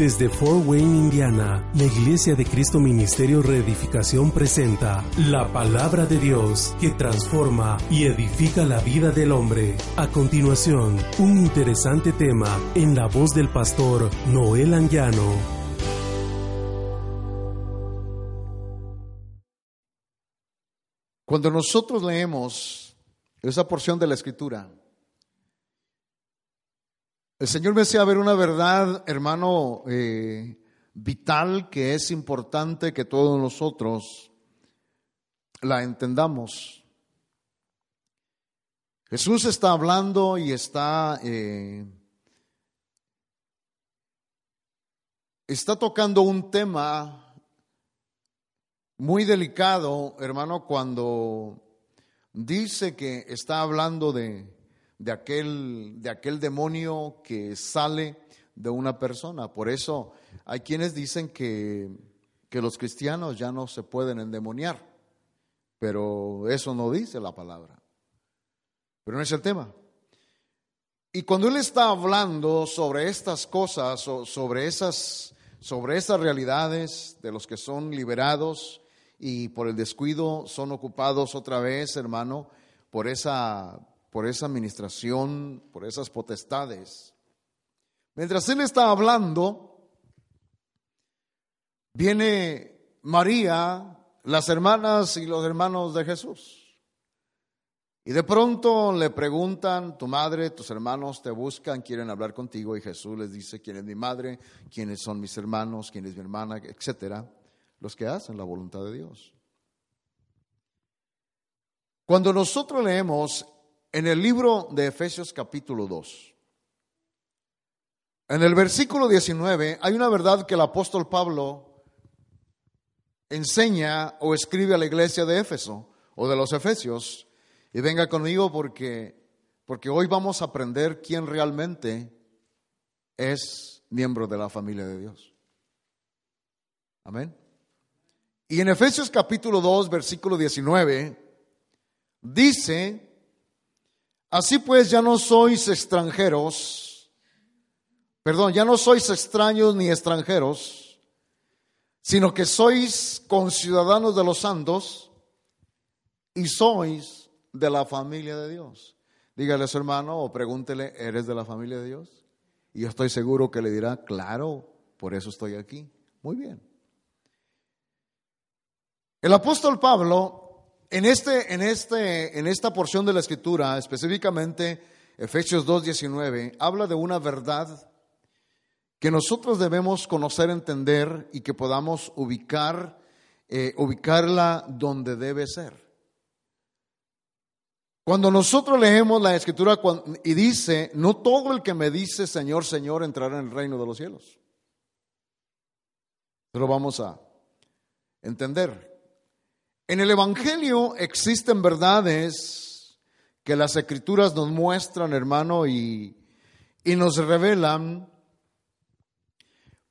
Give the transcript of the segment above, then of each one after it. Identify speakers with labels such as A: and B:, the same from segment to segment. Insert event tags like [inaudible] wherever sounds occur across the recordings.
A: Desde Fort Wayne, Indiana, la Iglesia de Cristo Ministerio Reedificación presenta la palabra de Dios que transforma y edifica la vida del hombre. A continuación, un interesante tema en la voz del pastor Noel Anguiano.
B: Cuando nosotros leemos esa porción de la escritura, el Señor me hacía ver una verdad, hermano, eh, vital que es importante que todos nosotros la entendamos. Jesús está hablando y está, eh, está tocando un tema muy delicado, hermano, cuando dice que está hablando de, de, aquel, de aquel demonio que sale de una persona. Por eso hay quienes dicen que, que los cristianos ya no se pueden endemoniar, pero eso no dice la palabra. Pero no es el tema. Y cuando él está hablando sobre estas cosas, sobre esas, sobre esas realidades de los que son liberados y por el descuido son ocupados otra vez, hermano, por esa, por esa administración, por esas potestades. Mientras él está hablando, viene María, las hermanas y los hermanos de Jesús. Y de pronto le preguntan, tu madre, tus hermanos te buscan, quieren hablar contigo. Y Jesús les dice, quién es mi madre, quiénes son mis hermanos, quién es mi hermana, etcétera. Los que hacen la voluntad de Dios. Cuando nosotros leemos en el libro de Efesios capítulo 2, en el versículo 19 hay una verdad que el apóstol Pablo enseña o escribe a la iglesia de Éfeso o de los Efesios. Y venga conmigo porque, porque hoy vamos a aprender quién realmente es miembro de la familia de Dios. Amén. Y en Efesios capítulo 2, versículo 19, dice, así pues ya no sois extranjeros, perdón, ya no sois extraños ni extranjeros, sino que sois conciudadanos de los santos y sois de la familia de Dios. Dígale a su hermano o pregúntele, ¿eres de la familia de Dios? Y yo estoy seguro que le dirá, claro, por eso estoy aquí. Muy bien. El apóstol Pablo, en, este, en, este, en esta porción de la escritura, específicamente Efesios 2.19, habla de una verdad que nosotros debemos conocer, entender y que podamos ubicar, eh, ubicarla donde debe ser. Cuando nosotros leemos la escritura y dice, no todo el que me dice Señor, Señor entrará en el reino de los cielos. Pero vamos a entender. En el Evangelio existen verdades que las escrituras nos muestran, hermano, y, y nos revelan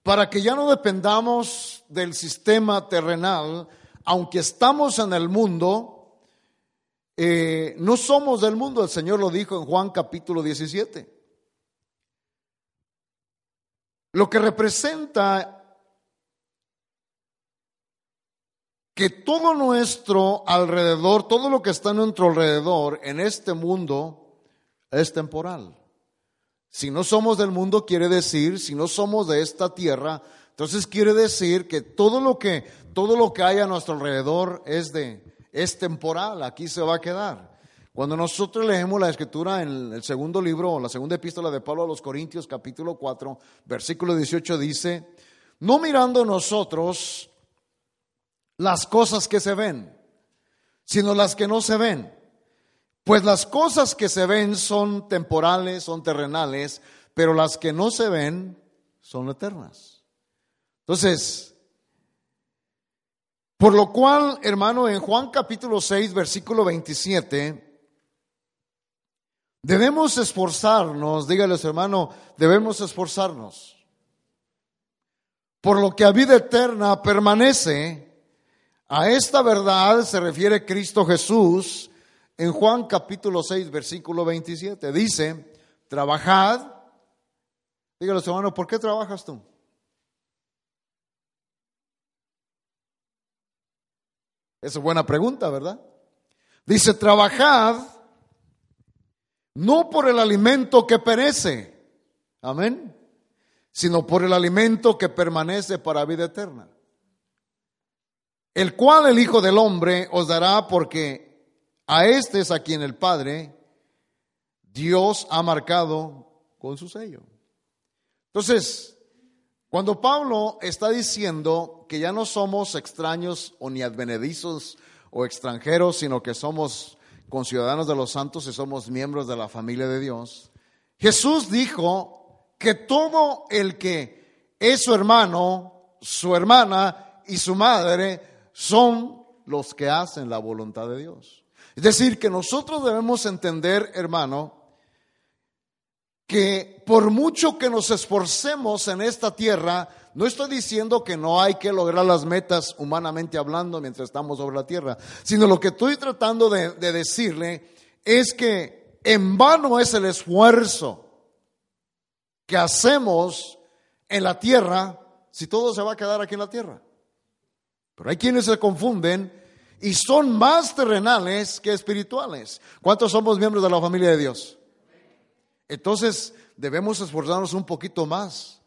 B: para que ya no dependamos del sistema terrenal, aunque estamos en el mundo, eh, no somos del mundo, el Señor lo dijo en Juan capítulo 17. Lo que representa que todo nuestro alrededor, todo lo que está en nuestro alrededor en este mundo es temporal. Si no somos del mundo, quiere decir, si no somos de esta tierra, entonces quiere decir que todo lo que, todo lo que hay a nuestro alrededor es de, es temporal, aquí se va a quedar. Cuando nosotros leemos la escritura en el segundo libro, la segunda epístola de Pablo a los Corintios, capítulo 4, versículo 18, dice, no mirando nosotros las cosas que se ven, sino las que no se ven. Pues las cosas que se ven son temporales, son terrenales, pero las que no se ven son eternas. Entonces, por lo cual, hermano, en Juan capítulo 6, versículo 27, debemos esforzarnos, dígales hermano, debemos esforzarnos. por lo que a vida eterna permanece. A esta verdad se refiere Cristo Jesús en Juan capítulo 6, versículo 27. Dice, trabajad. Dígale, hermano, ¿por qué trabajas tú? Esa es buena pregunta, ¿verdad? Dice, trabajad no por el alimento que perece, amén, sino por el alimento que permanece para vida eterna, el cual el Hijo del Hombre os dará porque a este es a quien el Padre, Dios ha marcado con su sello. Entonces, cuando Pablo está diciendo que ya no somos extraños o ni advenedizos o extranjeros, sino que somos conciudadanos de los santos y somos miembros de la familia de Dios, Jesús dijo que todo el que es su hermano, su hermana y su madre son los que hacen la voluntad de Dios. Es decir, que nosotros debemos entender, hermano, que por mucho que nos esforcemos en esta tierra, no estoy diciendo que no hay que lograr las metas humanamente hablando mientras estamos sobre la tierra, sino lo que estoy tratando de, de decirle es que en vano es el esfuerzo que hacemos en la tierra si todo se va a quedar aquí en la tierra. Pero hay quienes se confunden y son más terrenales que espirituales. ¿Cuántos somos miembros de la familia de Dios? Entonces debemos esforzarnos un poquito más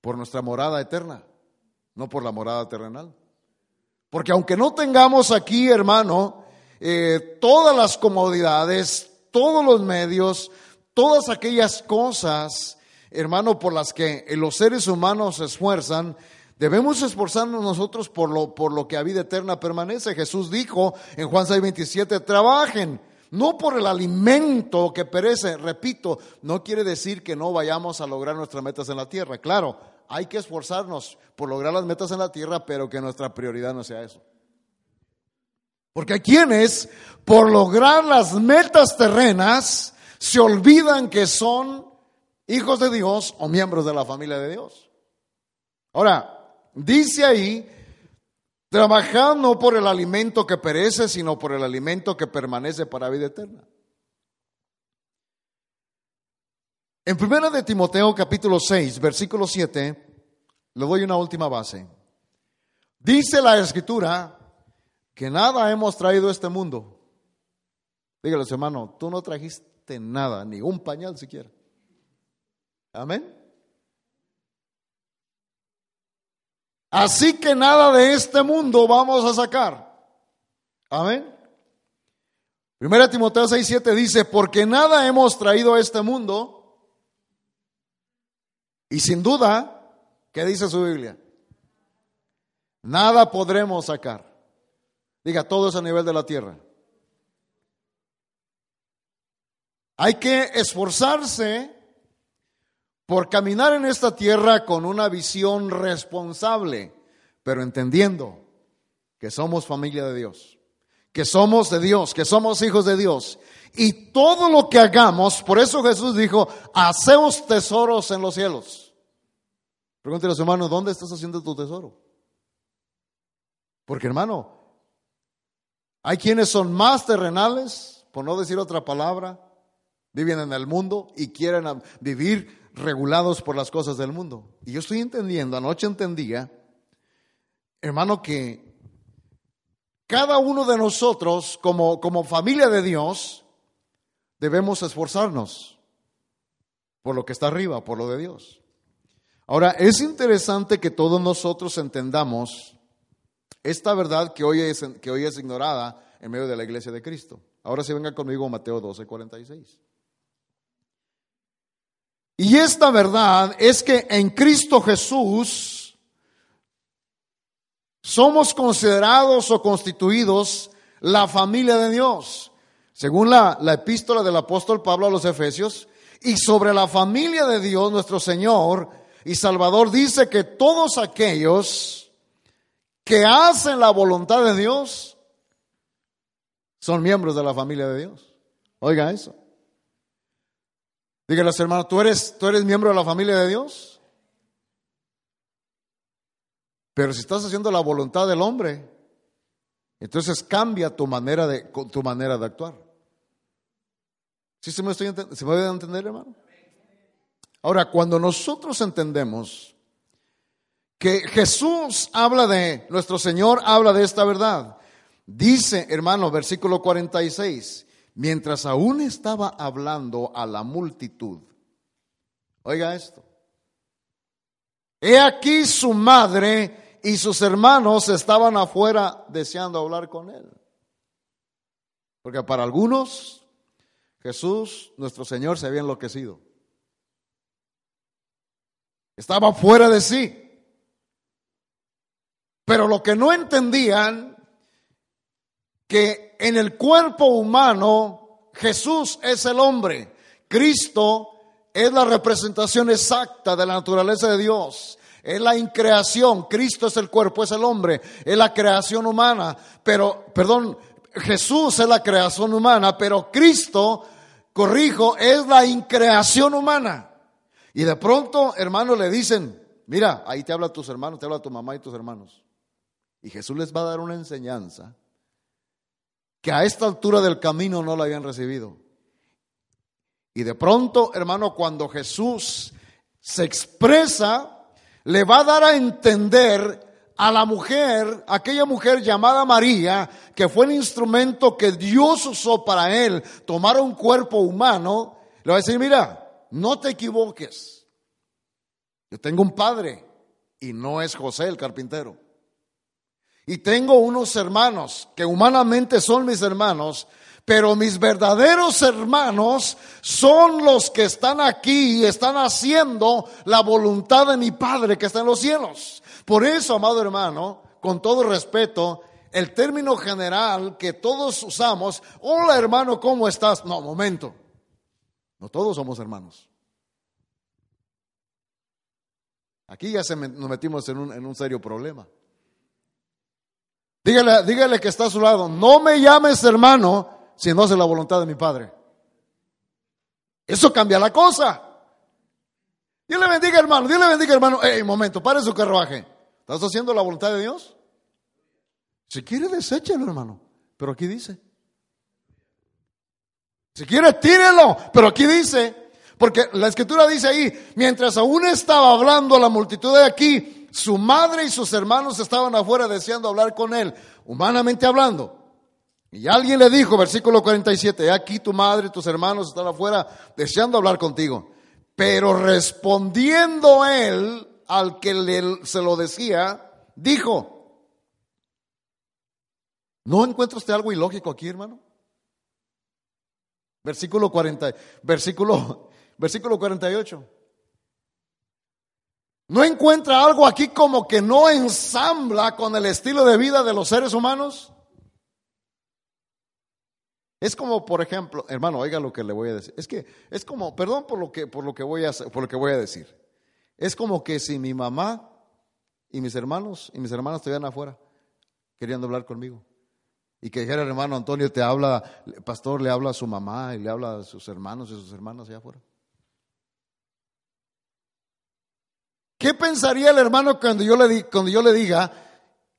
B: por nuestra morada eterna, no por la morada terrenal. Porque aunque no tengamos aquí, hermano, eh, todas las comodidades, todos los medios, todas aquellas cosas, hermano, por las que los seres humanos se esfuerzan, debemos esforzarnos nosotros por lo, por lo que a vida eterna permanece. Jesús dijo en Juan 6, 27, trabajen no por el alimento que perece, repito, no quiere decir que no vayamos a lograr nuestras metas en la tierra. Claro, hay que esforzarnos por lograr las metas en la tierra, pero que nuestra prioridad no sea eso. Porque hay quienes, por lograr las metas terrenas, se olvidan que son hijos de Dios o miembros de la familia de Dios. Ahora, dice ahí Trabajad no por el alimento que perece, sino por el alimento que permanece para vida eterna. En primera de Timoteo capítulo 6, versículo 7, le doy una última base. Dice la escritura que nada hemos traído a este mundo. Dígale, hermano, tú no trajiste nada, ni un pañal siquiera. Amén. Así que nada de este mundo vamos a sacar. Amén. Primera Timoteo 6, 7 dice, porque nada hemos traído a este mundo. Y sin duda, ¿qué dice su Biblia? Nada podremos sacar. Diga, todo es a nivel de la tierra. Hay que esforzarse por caminar en esta tierra con una visión responsable, pero entendiendo que somos familia de Dios, que somos de Dios, que somos hijos de Dios. Y todo lo que hagamos, por eso Jesús dijo, hacemos tesoros en los cielos. Pregúntale a los hermanos, ¿dónde estás haciendo tu tesoro? Porque hermano, hay quienes son más terrenales, por no decir otra palabra, viven en el mundo y quieren vivir regulados por las cosas del mundo. Y yo estoy entendiendo, anoche entendía, hermano, que cada uno de nosotros, como, como familia de Dios, debemos esforzarnos por lo que está arriba, por lo de Dios. Ahora, es interesante que todos nosotros entendamos esta verdad que hoy es, que hoy es ignorada en medio de la iglesia de Cristo. Ahora sí venga conmigo Mateo 12, 46. Y esta verdad es que en Cristo Jesús somos considerados o constituidos la familia de Dios, según la, la epístola del apóstol Pablo a los Efesios, y sobre la familia de Dios, nuestro Señor y Salvador, dice que todos aquellos que hacen la voluntad de Dios son miembros de la familia de Dios. Oiga eso. Dígale a su hermano, ¿tú eres, ¿tú eres miembro de la familia de Dios? Pero si estás haciendo la voluntad del hombre, entonces cambia tu manera de, tu manera de actuar. ¿Sí se me, estoy, ¿Se me puede entender, hermano? Ahora, cuando nosotros entendemos que Jesús habla de, nuestro Señor habla de esta verdad, dice, hermano, versículo 46, mientras aún estaba hablando a la multitud, oiga esto, he aquí su madre y sus hermanos estaban afuera deseando hablar con él. Porque para algunos Jesús, nuestro Señor, se había enloquecido. Estaba fuera de sí. Pero lo que no entendían, que en el cuerpo humano Jesús es el hombre, Cristo es la representación exacta de la naturaleza de Dios. Es la increación, Cristo es el cuerpo, es el hombre, es la creación humana, pero, perdón, Jesús es la creación humana, pero Cristo, corrijo, es la increación humana. Y de pronto, hermanos, le dicen, mira, ahí te habla tus hermanos, te habla tu mamá y tus hermanos. Y Jesús les va a dar una enseñanza que a esta altura del camino no la habían recibido. Y de pronto, hermano, cuando Jesús se expresa, le va a dar a entender a la mujer, aquella mujer llamada María, que fue el instrumento que Dios usó para él tomar un cuerpo humano, le va a decir, mira, no te equivoques. Yo tengo un padre y no es José el carpintero. Y tengo unos hermanos que humanamente son mis hermanos, pero mis verdaderos hermanos son los que están aquí y están haciendo la voluntad de mi Padre que está en los cielos. Por eso, amado hermano, con todo respeto, el término general que todos usamos, hola hermano, ¿cómo estás? No, momento. No todos somos hermanos. Aquí ya nos metimos en un, en un serio problema. Dígale, dígale que está a su lado, no me llames hermano si no hace la voluntad de mi Padre. Eso cambia la cosa. Dios le bendiga hermano, Dios le bendiga hermano. Ey, momento, pare su carruaje. ¿Estás haciendo la voluntad de Dios? Si quiere, deséchelo hermano. Pero aquí dice. Si quiere, tírelo. Pero aquí dice. Porque la escritura dice ahí, mientras aún estaba hablando la multitud de aquí, su madre y sus hermanos estaban afuera deseando hablar con él, humanamente hablando. Y alguien le dijo, versículo 47, aquí tu madre y tus hermanos están afuera deseando hablar contigo. Pero respondiendo él al que le, se lo decía, dijo, ¿no encuentra usted algo ilógico aquí, hermano? Versículo 40, versículo, versículo 48. ¿No encuentra algo aquí como que no ensambla con el estilo de vida de los seres humanos? Es como, por ejemplo, hermano, oiga lo que le voy a decir. Es que es como, perdón por lo que por lo que voy a por lo que voy a decir. Es como que si mi mamá y mis hermanos y mis hermanas estuvieran afuera queriendo hablar conmigo y que dijera el hermano Antonio te habla, pastor le habla a su mamá y le habla a sus hermanos y sus hermanas allá afuera. ¿Qué pensaría el hermano cuando yo le, cuando yo le diga,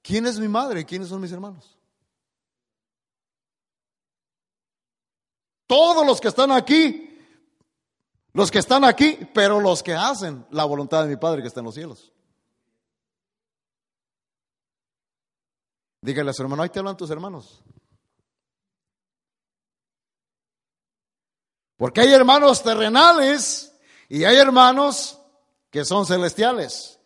B: ¿quién es mi madre quiénes son mis hermanos? Todos los que están aquí, los que están aquí, pero los que hacen la voluntad de mi Padre que está en los cielos. Dígale a su hermano, ahí te hablan tus hermanos. Porque hay hermanos terrenales y hay hermanos que son celestiales.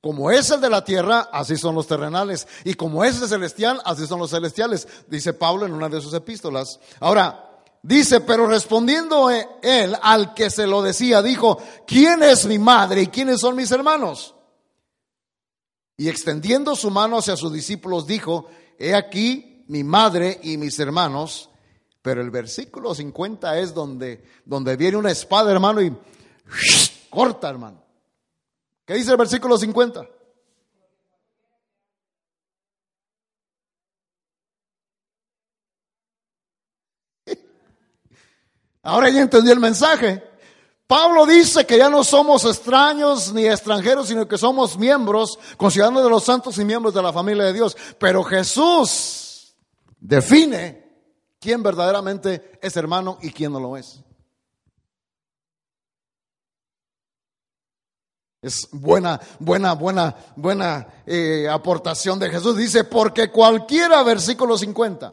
B: Como es el de la tierra, así son los terrenales. Y como es el celestial, así son los celestiales, dice Pablo en una de sus epístolas. Ahora, dice, pero respondiendo él al que se lo decía, dijo, ¿quién es mi madre y quiénes son mis hermanos? Y extendiendo su mano hacia sus discípulos, dijo, he aquí mi madre y mis hermanos. Pero el versículo 50 es donde, donde viene una espada, hermano, y corta, hermano. ¿Qué dice el versículo 50? [laughs] Ahora ya entendió el mensaje. Pablo dice que ya no somos extraños ni extranjeros, sino que somos miembros, conciudadanos de los santos y miembros de la familia de Dios. Pero Jesús define quién verdaderamente es hermano y quién no lo es. Es buena, buena, buena, buena eh, aportación de Jesús. Dice, porque cualquiera, versículo 50,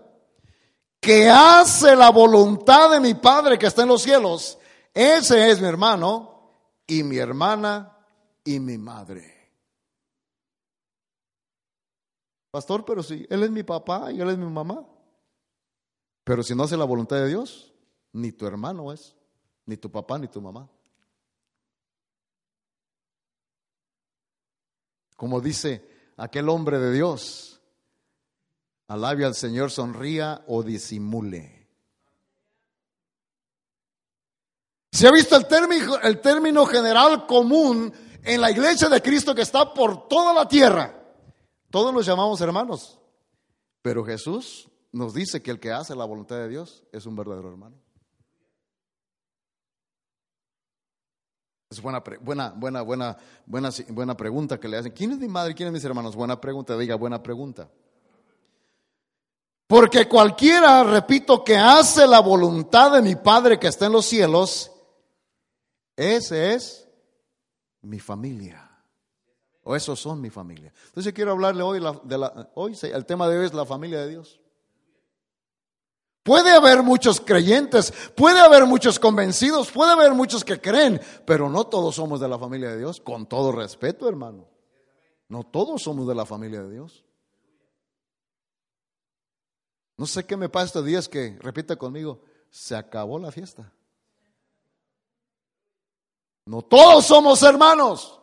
B: que hace la voluntad de mi Padre que está en los cielos, ese es mi hermano y mi hermana y mi madre. Pastor, pero si él es mi papá y él es mi mamá. Pero si no hace la voluntad de Dios, ni tu hermano es, ni tu papá, ni tu mamá. Como dice aquel hombre de Dios, alabe al Señor, sonría o disimule. Se ha visto el término, el término general común en la iglesia de Cristo que está por toda la tierra. Todos los llamamos hermanos, pero Jesús nos dice que el que hace la voluntad de Dios es un verdadero hermano. Es buena, buena, buena, buena, buena, buena pregunta que le hacen. ¿Quién es mi madre? ¿Quién es mis hermanos? Buena pregunta, diga, buena pregunta. Porque cualquiera, repito, que hace la voluntad de mi Padre que está en los cielos, ese es mi familia. O esos son mi familia. Entonces quiero hablarle hoy de la, hoy el tema de hoy es la familia de Dios. Puede haber muchos creyentes, puede haber muchos convencidos, puede haber muchos que creen, pero no todos somos de la familia de Dios, con todo respeto, hermano. No todos somos de la familia de Dios. No sé qué me pasa estos días que, repita conmigo, se acabó la fiesta. No todos somos hermanos.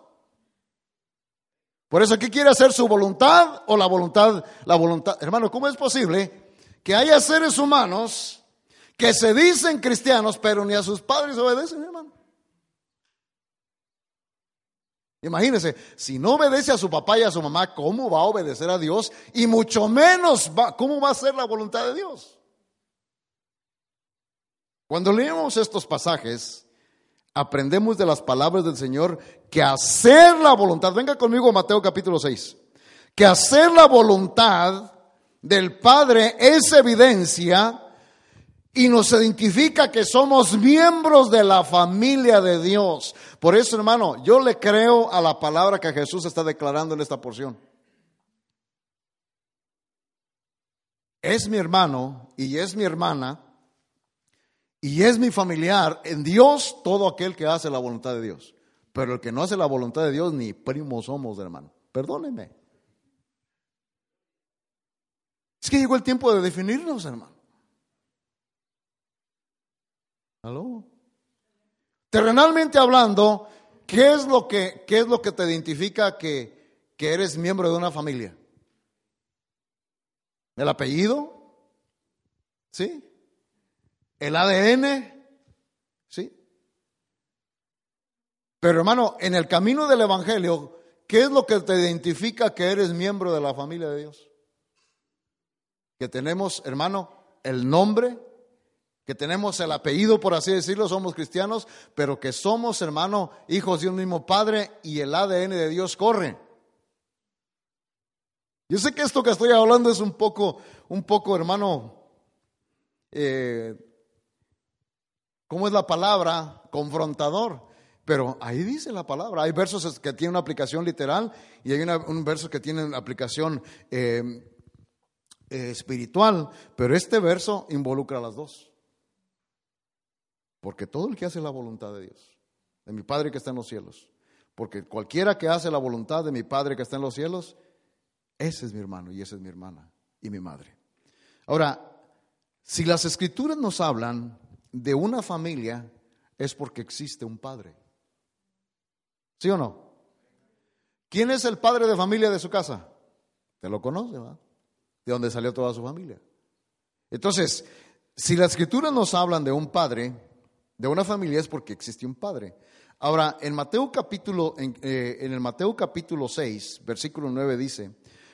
B: Por eso, ¿qué quiere hacer su voluntad o la voluntad, la voluntad? Hermano, ¿cómo es posible que haya seres humanos que se dicen cristianos, pero ni a sus padres obedecen, hermano? Imagínense, si no obedece a su papá y a su mamá, ¿cómo va a obedecer a Dios? Y mucho menos, ¿cómo va a ser la voluntad de Dios? Cuando leemos estos pasajes, aprendemos de las palabras del Señor que hacer la voluntad, venga conmigo a Mateo capítulo 6, que hacer la voluntad del Padre es evidencia y nos identifica que somos miembros de la familia de Dios. Por eso, hermano, yo le creo a la palabra que Jesús está declarando en esta porción. Es mi hermano y es mi hermana y es mi familiar en Dios todo aquel que hace la voluntad de Dios. Pero el que no hace la voluntad de Dios, ni primos somos, hermano. Perdónenme. Es que llegó el tiempo de definirnos, hermano. ¿Aló? Terrenalmente hablando, ¿qué es lo que, qué es lo que te identifica que, que eres miembro de una familia? ¿El apellido? ¿Sí? el ADN, ¿sí? Pero hermano, en el camino del Evangelio, ¿qué es lo que te identifica que eres miembro de la familia de Dios? Que tenemos, hermano, el nombre, que tenemos el apellido, por así decirlo, somos cristianos, pero que somos, hermano, hijos de un mismo Padre y el ADN de Dios corre. Yo sé que esto que estoy hablando es un poco, un poco, hermano, eh, ¿Cómo es la palabra? Confrontador. Pero ahí dice la palabra. Hay versos que tienen una aplicación literal y hay un verso que tiene una aplicación eh, espiritual. Pero este verso involucra a las dos. Porque todo el que hace la voluntad de Dios, de mi Padre que está en los cielos, porque cualquiera que hace la voluntad de mi Padre que está en los cielos, ese es mi hermano y esa es mi hermana y mi madre. Ahora, si las escrituras nos hablan de una familia es porque existe un padre. ¿Sí o no? ¿Quién es el padre de familia de su casa? Te lo conoce, ¿va? De dónde salió toda su familia. Entonces, si las escrituras nos hablan de un padre, de una familia, es porque existe un padre. Ahora, en Mateo capítulo, en, eh, el Mateo capítulo 6, versículo 9 dice,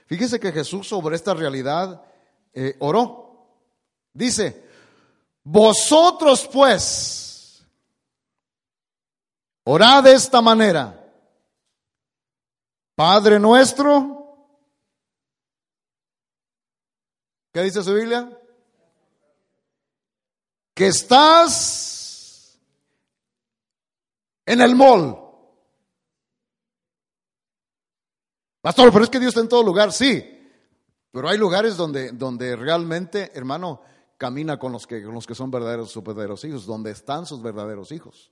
B: fíjese que Jesús sobre esta realidad eh, oró. Dice, vosotros pues, Orad de esta manera. Padre nuestro. ¿Qué dice su Biblia? Que estás en el mall. Pastor, pero es que Dios está en todo lugar, sí. Pero hay lugares donde, donde realmente, hermano, camina con los, que, con los que son verdaderos, sus verdaderos hijos, donde están sus verdaderos hijos.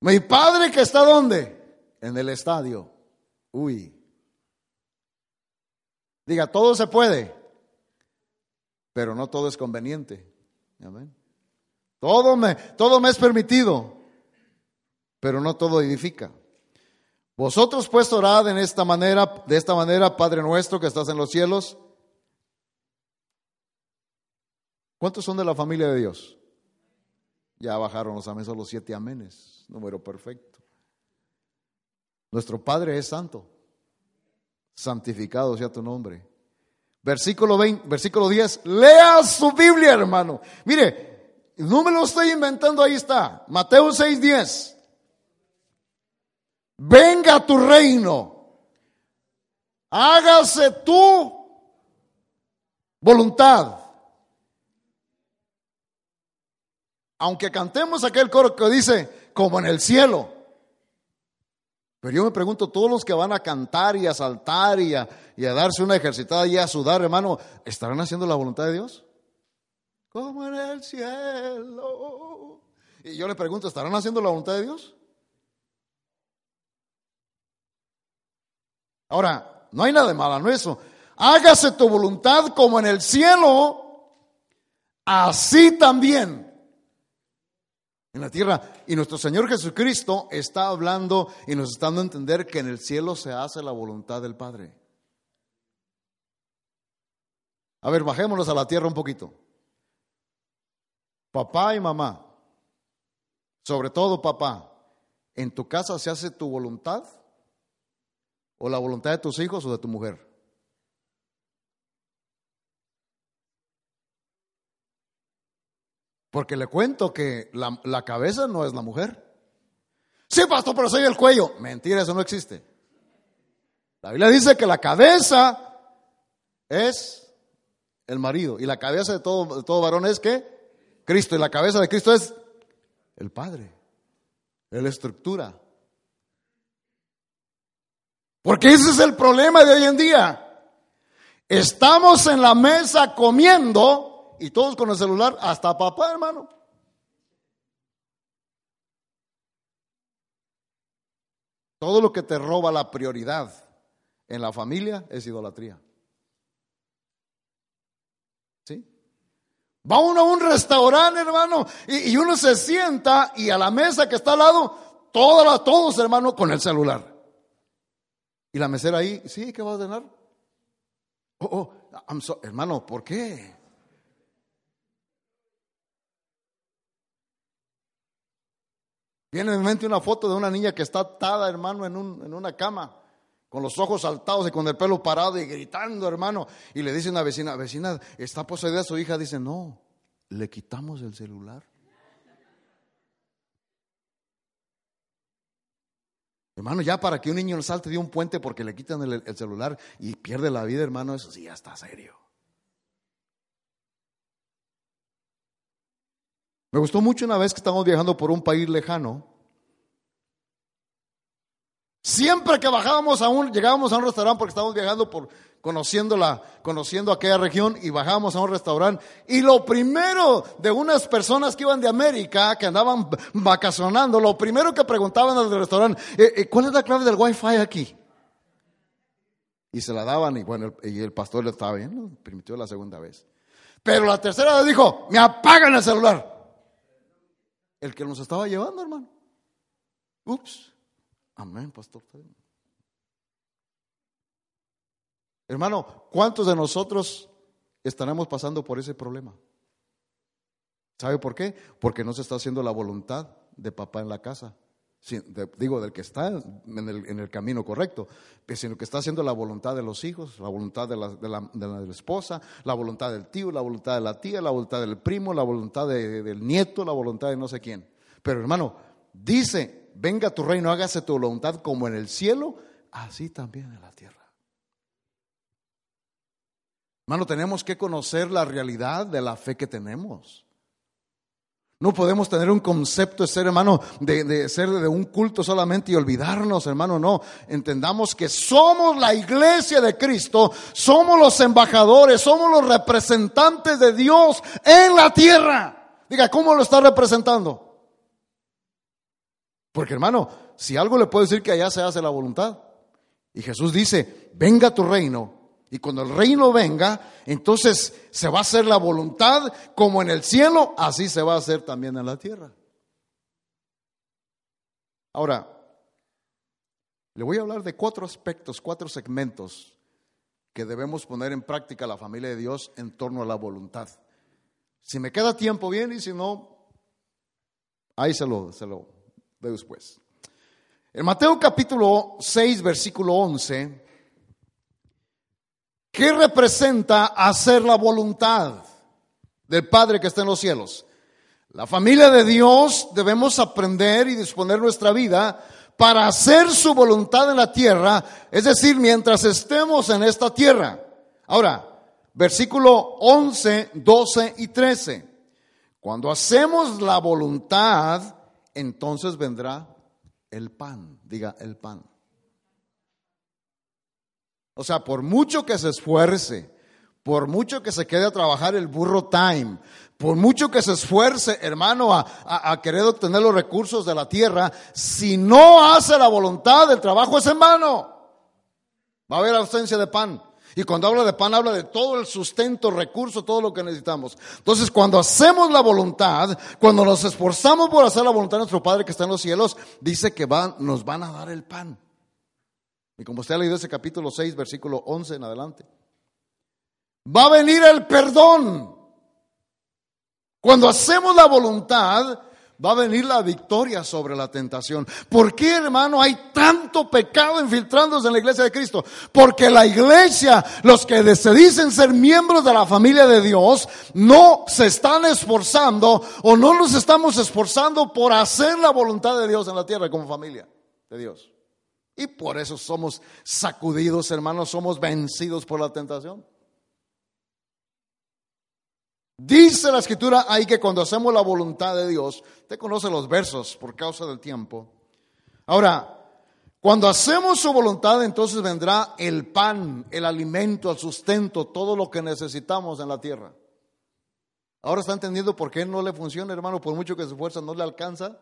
B: Mi padre que está donde? En el estadio. Uy. Diga, todo se puede, pero no todo es conveniente. Amén. Todo me, todo me es permitido, pero no todo edifica. Vosotros pues orad en esta manera, de esta manera, Padre nuestro que estás en los cielos. ¿Cuántos son de la familia de Dios? Ya bajaron los amenes, los siete amenes, número perfecto. Nuestro Padre es santo, santificado sea tu nombre. Versículo 20, versículo 10, lea su Biblia, hermano. Mire, no me lo estoy inventando, ahí está. Mateo 6, 10 venga tu reino, hágase tu voluntad. Aunque cantemos aquel coro que dice, como en el cielo. Pero yo me pregunto, todos los que van a cantar y a saltar y a, darse una ejercitada y a sudar, hermano, ¿estarán haciendo la voluntad de Dios? Como en el cielo. Y yo le pregunto, ¿estarán haciendo la voluntad de Dios? Ahora, no hay nada de malo en eso. Hágase tu voluntad como en el cielo, así también en la tierra. Y nuestro Señor Jesucristo está hablando y nos está dando a entender que en el cielo se hace la voluntad del Padre. A ver, bajémonos a la tierra un poquito. Papá y mamá, sobre todo papá, ¿en tu casa se hace tu voluntad? o la voluntad de tus hijos o de tu mujer? Porque le cuento que la, cabeza no es la mujer. Sí, pastor, pero soy el cuello. Mentira, eso no existe. La Biblia dice que la cabeza es el marido y la cabeza de todo, todo varón es que Cristo y la cabeza de Cristo es el Padre, es la estructura. Porque ese es el problema de hoy en día. Estamos en la mesa comiendo y todos con el celular, hasta papá, hermano. Todo lo que te roba la prioridad en la familia es idolatría. ¿Sí? Va uno a un restaurante, hermano, y, uno se sienta y a la mesa que está al lado, todos, todos, hermano, con el celular. Y la mesera ahí, sí, ¿qué va a ordenar? Oh, oh, hermano, ¿por qué? Viene en mente una foto de una niña que está atada, hermano, en, un, en una cama, con los ojos saltados y con el pelo parado y gritando, hermano. Y le dice una vecina, vecina, ¿está poseída su hija? Dice, no, le quitamos el celular. Hermano, ya para que un niño salte de un puente porque le quitan el, celular y pierde la vida, hermano, eso sí ya está serio. Me gustó mucho una vez que estábamos viajando por un país lejano Siempre que bajábamos a un, llegábamos a un restaurante porque estábamos viajando por conociendo la, conociendo aquella región y bajábamos a un restaurante y lo primero de unas personas que iban de América, que andaban vacacionando, lo primero que preguntaban al restaurante, eh, eh, ¿cuál es la clave del wifi aquí? Y se la daban y bueno, y el pastor le estaba bien, permitió la segunda vez. Pero la tercera vez dijo, me apagan el celular. El que nos estaba llevando, hermano. Ups. Amén, pastor. Hermano, ¿cuántos de nosotros estaremos pasando por ese problema? ¿Sabe por qué? Porque no se está haciendo la voluntad de papá en la casa. Digo, del que está en el, camino correcto, sino que está haciendo la voluntad de los hijos, la voluntad de la, esposa, la voluntad del tío, la voluntad de la tía, la voluntad del primo, la voluntad del nieto, la voluntad de no sé quién. Pero hermano, dice, venga tu reino, hágase tu voluntad como en el cielo, así también en la tierra. Hermano, tenemos que conocer la realidad de la fe que tenemos. No podemos tener un concepto de ser, hermano, de, ser de un culto solamente y olvidarnos, hermano, no. Entendamos que somos la iglesia de Cristo, somos los embajadores, somos los representantes de Dios en la tierra. Diga, ¿cómo lo está representando? Porque, hermano, si algo le puedo decir que allá se hace la voluntad. Y Jesús dice, venga tu reino, y cuando el reino venga, entonces se va a hacer la voluntad como en el cielo, así se va a hacer también en la tierra. Ahora, le voy a hablar de cuatro aspectos, cuatro segmentos que debemos poner en práctica la familia de Dios en torno a la voluntad. Si me queda tiempo bien y si no, ahí se lo, se lo doy después. En Mateo capítulo 6, versículo 11, ¿Qué representa hacer la voluntad del Padre que está en los cielos? La familia de Dios debemos aprender y disponer nuestra vida para hacer su voluntad en la tierra, es decir, mientras estemos en esta tierra. Ahora, versículo 11, 12 y 13. Cuando hacemos la voluntad, entonces vendrá el pan. Diga, el pan. O sea, por mucho que se esfuerce, por mucho que se quede a trabajar el burro time, por mucho que se esfuerce, hermano, a, querer obtener los recursos de la tierra, si no hace la voluntad, el trabajo es en vano. Va a haber ausencia de pan. Y cuando habla de pan, habla de todo el sustento, recurso, todo lo que necesitamos. Entonces, cuando hacemos la voluntad, cuando nos esforzamos por hacer la voluntad de nuestro Padre que está en los cielos, dice que van, nos van a dar el pan. Y como usted ha leído ese capítulo 6, versículo 11 en adelante. Va a venir el perdón. Cuando hacemos la voluntad, va a venir la victoria sobre la tentación. ¿Por qué, hermano, hay tanto pecado infiltrándose en la iglesia de Cristo? Porque la iglesia, los que se dicen ser miembros de la familia de Dios, no se están esforzando o no nos estamos esforzando por hacer la voluntad de Dios en la tierra como familia de Dios. Y por eso somos sacudidos, hermanos, somos vencidos por la tentación. Dice la escritura ahí que cuando hacemos la voluntad de Dios, usted conoce los versos por causa del tiempo. Ahora, cuando hacemos su voluntad, entonces vendrá el pan, el alimento, el sustento, todo lo que necesitamos en la tierra. Ahora está entendiendo por qué no le funciona, hermano, por mucho que se esfuerza, no le alcanza,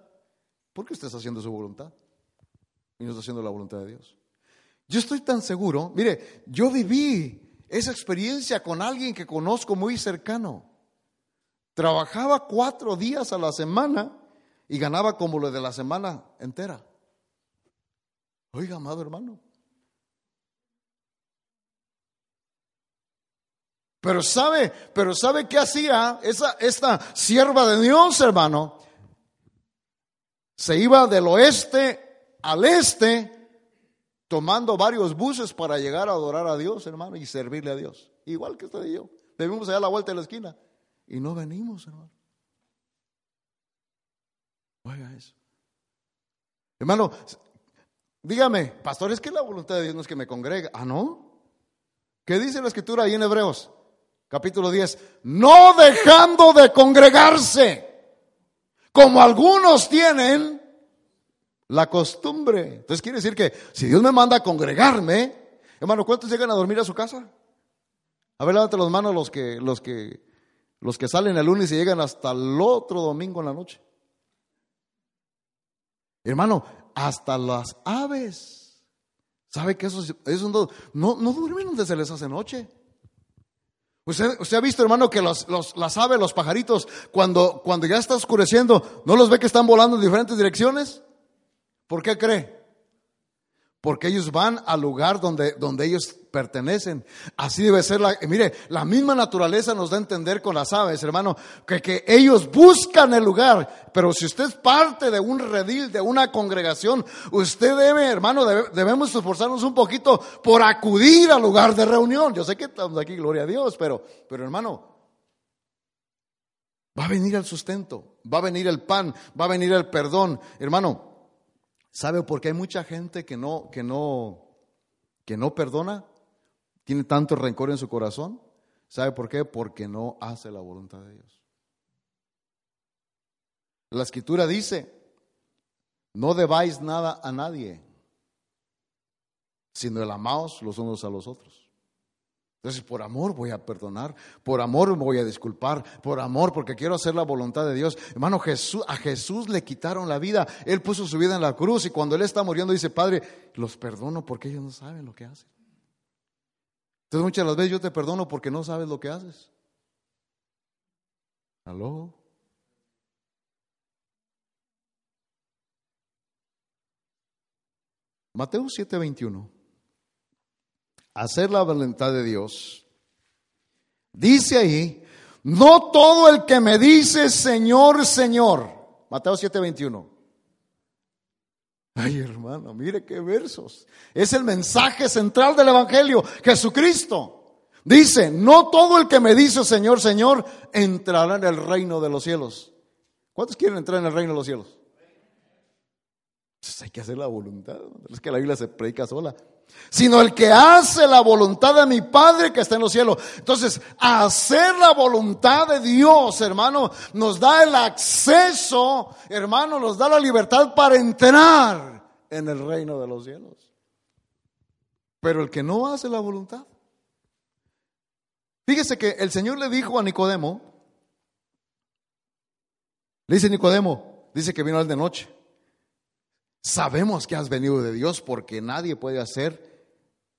B: porque usted está haciendo su voluntad y no está haciendo la voluntad de Dios. Yo estoy tan seguro, mire, yo viví esa experiencia con alguien que conozco muy cercano. Trabajaba cuatro días a la semana y ganaba como lo de la semana entera. Oiga, amado hermano. Pero sabe, pero sabe qué hacía esa, esta sierva de Dios, hermano. Se iba del oeste al este, tomando varios buses para llegar a adorar a Dios, hermano, y servirle a Dios. Igual que usted y yo. Debimos allá a la vuelta de la esquina. Y no venimos, hermano. Oiga eso. Hermano, dígame, pastor, es que la voluntad de Dios no es que me congregue. Ah, ¿no? ¿Qué dice la escritura ahí en Hebreos? Capítulo 10. No dejando de congregarse, como algunos tienen la costumbre. Entonces quiere decir que si Dios me manda a congregarme, hermano, ¿cuántos llegan a dormir a su casa? A ver, levante las manos los que, los que, los que salen el lunes y llegan hasta el otro domingo en la noche. Hermano, hasta las aves. ¿Sabe que eso, eso no, no, no duermen donde se les hace noche? Usted, usted ha visto, hermano, que los, los, las aves, los pajaritos, cuando, cuando ya está oscureciendo, ¿no los ve que están volando en diferentes direcciones? ¿Por qué cree? Porque ellos van al lugar donde, donde ellos pertenecen. Así debe ser la, mire, la misma naturaleza nos da a entender con las aves, hermano, que, que ellos buscan el lugar. Pero si usted es parte de un redil, de una congregación, usted debe, hermano, debemos esforzarnos un poquito por acudir al lugar de reunión. Yo sé que estamos aquí, gloria a Dios, pero, pero hermano, Va a venir el sustento, va a venir el pan, va a venir el perdón. Hermano, ¿sabe por qué hay mucha gente que no, que no, que no perdona? Tiene tanto rencor en su corazón. ¿Sabe por qué? Porque no hace la voluntad de Dios. La escritura dice, no debáis nada a nadie, sino el amaos los unos a los otros. Entonces, por amor voy a perdonar, por amor voy a disculpar, por amor, porque quiero hacer la voluntad de Dios. Hermano, Jesús, a Jesús le quitaron la vida, Él puso su vida en la cruz y cuando Él está muriendo dice, Padre, los perdono porque ellos no saben lo que hacen. Entonces muchas las veces yo te perdono porque no sabes lo que haces. ¿Aló? Mateo 7:21. Hacer la voluntad de Dios. Dice ahí, no todo el que me dice Señor, Señor. Mateo 7:21. Ay, hermano, mire qué versos. Es el mensaje central del Evangelio, Jesucristo. Dice, no todo el que me dice Señor, Señor, entrará en el reino de los cielos. ¿Cuántos quieren entrar en el reino de los cielos? Pues hay que hacer la voluntad. Es que la Biblia se predica sola. Sino el que hace la voluntad de mi Padre que está en los cielos. Entonces, hacer la voluntad de Dios, hermano, nos da el acceso, hermano, nos da la libertad para entrar en el reino de los cielos. Pero el que no hace la voluntad. Fíjese que el Señor le dijo a Nicodemo, le dice Nicodemo, dice que vino al de noche. Sabemos que has venido de Dios porque nadie puede hacer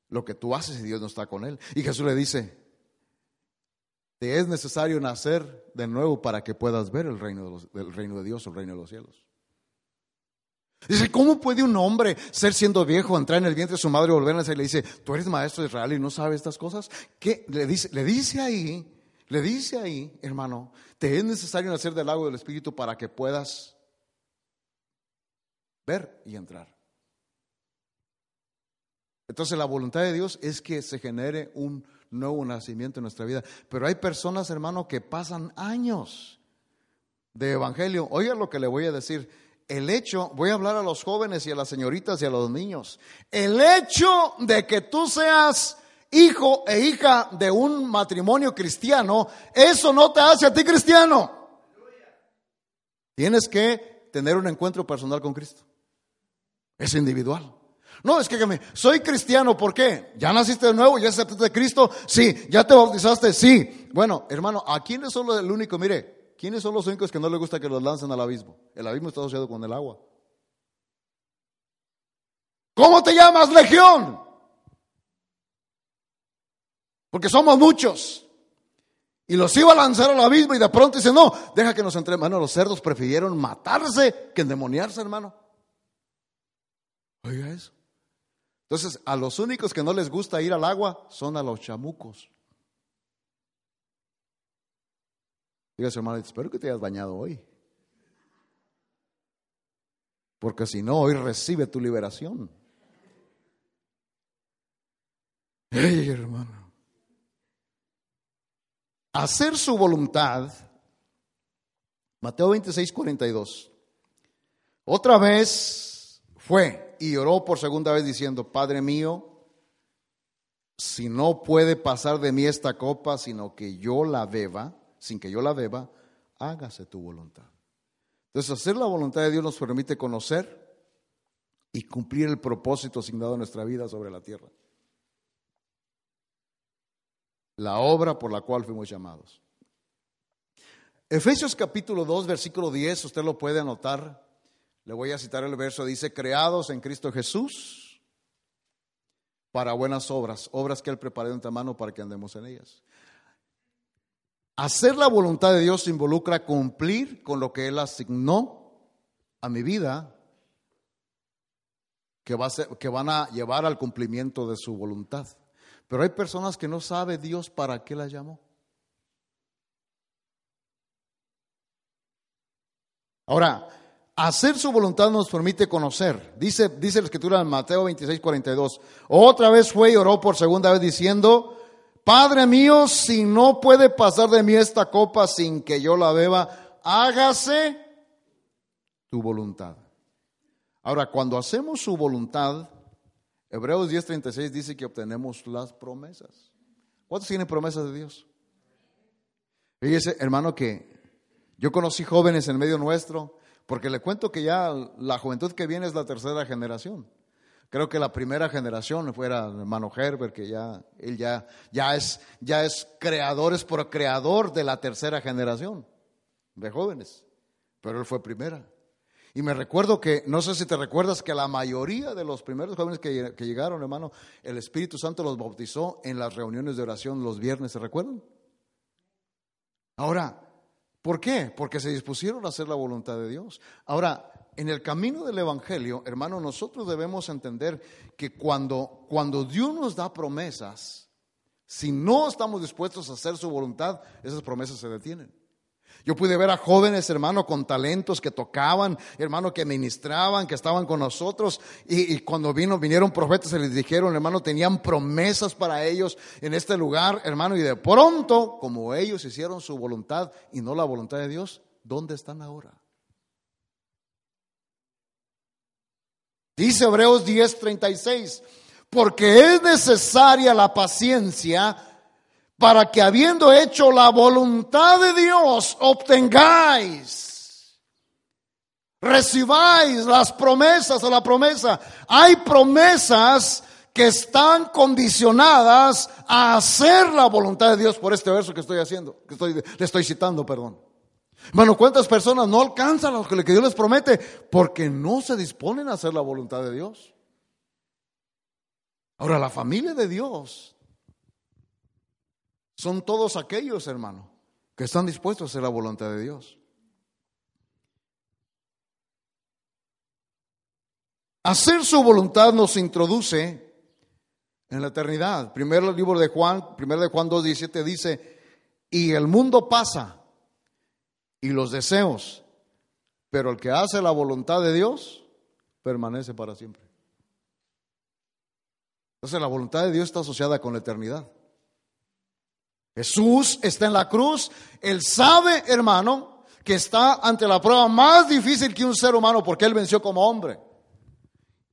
B: lo que tú haces si Dios no está con él. Y Jesús le dice, te es necesario nacer de nuevo para que puedas ver el reino de, reino de Dios, el reino de los cielos. Dice, ¿cómo puede un hombre ser siendo viejo, entrar en el vientre de su madre y volver a nacer? Y le dice, tú eres maestro de Israel y no sabes estas cosas. ¿Qué? Le dice, le dice ahí, le dice ahí, hermano, te es necesario nacer del agua del Espíritu para que puedas ver y entrar. Entonces la voluntad de Dios es que se genere un nuevo nacimiento en nuestra vida. Pero hay personas, hermano, que pasan años de evangelio. Oiga lo que le voy a decir. El hecho, voy a hablar a los jóvenes y a las señoritas y a los niños. El hecho de que tú seas hijo e hija de un matrimonio cristiano, eso no te hace a ti cristiano. Tienes que tener un encuentro personal con Cristo. Es individual. No, es que soy cristiano, ¿por qué? ¿Ya naciste de nuevo? ¿Ya aceptaste de Cristo? Sí. ¿Ya te bautizaste? Sí. Bueno, hermano, ¿a quién es solo el único? Mire, ¿quiénes son los únicos que no les gusta que los lancen al abismo? El abismo está asociado con el agua. ¿Cómo te llamas, Legión? Porque somos muchos. Y los iba a lanzar al abismo y de pronto dice, no, deja que nos entre. Hermano, los cerdos prefirieron matarse que endemoniarse, hermano. Oiga eso. Entonces, a los únicos que no les gusta ir al agua son a los chamucos. Dígase, hermano, espero que te hayas bañado hoy. Porque si no, hoy recibe tu liberación. Hey, hermano. Hacer su voluntad. Mateo 26, 42. Otra vez fue y oró por segunda vez diciendo, Padre mío, si no puede pasar de mí esta copa, sino que yo la beba, sin que yo la beba, hágase tu voluntad. Entonces, hacer la voluntad de Dios nos permite conocer y cumplir el propósito asignado en nuestra vida sobre la tierra. La obra por la cual fuimos llamados. Efesios capítulo 2, versículo 10, usted lo puede anotar. Le voy a citar el verso, dice, creados en Cristo Jesús para buenas obras, obras que Él preparó de antemano para que andemos en ellas. Hacer la voluntad de Dios involucra cumplir con lo que Él asignó a mi vida, que, va a que van a llevar al cumplimiento de su voluntad. Pero hay personas que no sabe Dios para qué las llamó. Ahora, hacer su voluntad nos permite conocer. Dice, dice la escritura en Mateo 26, 42. Otra vez fue y oró por segunda vez diciendo, Padre mío, si no puede pasar de mí esta copa sin que yo la beba, hágase tu voluntad. Ahora, cuando hacemos su voluntad, Hebreos 10:36 dice que obtenemos las promesas. ¿Cuántos tienen promesas de Dios? Fíjese, hermano, que yo conocí jóvenes en medio nuestro, porque le cuento que ya la juventud que viene es la tercera generación. Creo que la primera generación fuera el hermano Herbert, que ya, él ya, ya, es, ya es creador, es creador de la tercera generación de jóvenes, pero él fue primera. Y me recuerdo que, no sé si te recuerdas, que la mayoría de los primeros jóvenes que, que llegaron, hermano, el Espíritu Santo los bautizó en las reuniones de oración los viernes, ¿se recuerdan? Ahora, ¿por qué? Porque se dispusieron a hacer la voluntad de Dios. Ahora, en el camino del Evangelio, hermano, nosotros debemos entender que cuando, cuando Dios nos da promesas, si no estamos dispuestos a hacer su voluntad, esas promesas se detienen. Yo pude ver a jóvenes, hermano, con talentos que tocaban, hermano, que ministraban, que estaban con nosotros. Y, cuando vino, vinieron profetas, se les dijeron, hermano, tenían promesas para ellos en este lugar, hermano. Y de pronto, como ellos hicieron su voluntad y no la voluntad de Dios, ¿dónde están ahora? Dice Hebreos 10:36, porque es necesaria la paciencia para que habiendo hecho la voluntad de Dios, obtengáis, recibáis las promesas o la promesa. Hay promesas que están condicionadas a hacer la voluntad de Dios por este verso que estoy haciendo, que estoy, le estoy citando, perdón. Bueno, ¿cuántas personas no alcanzan lo que Dios les promete? Porque no se disponen a hacer la voluntad de Dios. Ahora, la familia de Dios son todos aquellos, hermano, que están dispuestos a hacer la voluntad de Dios. Hacer su voluntad nos introduce en la eternidad. Primero el libro de Juan, primero de Juan 2.17 dice, y el mundo pasa y los deseos, pero el que hace la voluntad de Dios permanece para siempre. Entonces la voluntad de Dios está asociada con la eternidad. Jesús está en la cruz, él sabe, hermano, que está ante la prueba más difícil que un ser humano porque él venció como hombre.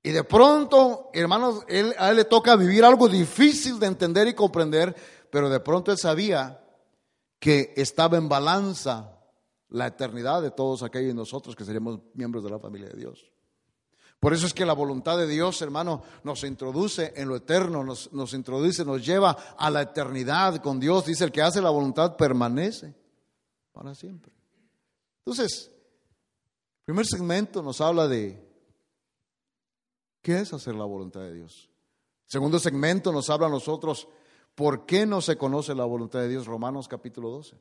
B: Y de pronto, hermanos, él, a él le toca vivir algo difícil de entender y comprender, pero de pronto él sabía que estaba en balanza la eternidad de todos aquellos nosotros que seríamos miembros de la familia de Dios. Por eso es que la voluntad de Dios, hermano, nos introduce en lo eterno, nos, nos introduce, nos lleva a la eternidad con Dios. Dice, el que hace la voluntad permanece para siempre. Entonces, el primer segmento nos habla de qué es hacer la voluntad de Dios. El segundo segmento nos habla a nosotros por qué no se conoce la voluntad de Dios. Romanos capítulo 12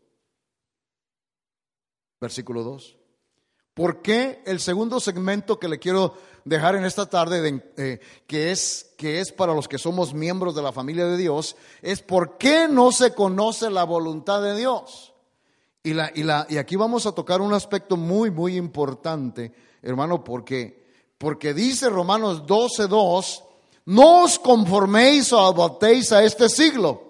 B: versículo 2. ¿Por qué el segundo segmento que le quiero dejar en esta tarde, eh, que, es, que es para los que somos miembros de la familia de Dios, es por qué no se conoce la voluntad de Dios? Y, la, y, la, y aquí vamos a tocar un aspecto muy, muy importante, hermano, porque, porque dice Romanos 12.2, no os conforméis o adoptéis a este siglo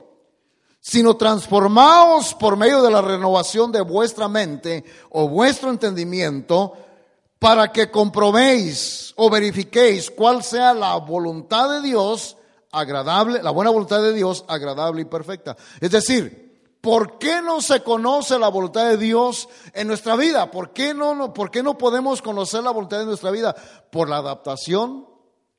B: sino transformaos por medio de la renovación de vuestra mente o vuestro entendimiento para que comprobéis o verifiquéis cuál sea la voluntad de Dios agradable, la buena voluntad de Dios agradable y perfecta. Es decir, ¿por qué no se conoce la voluntad de Dios en nuestra vida? ¿Por qué no, por qué no podemos conocer la voluntad de nuestra vida? Por la adaptación,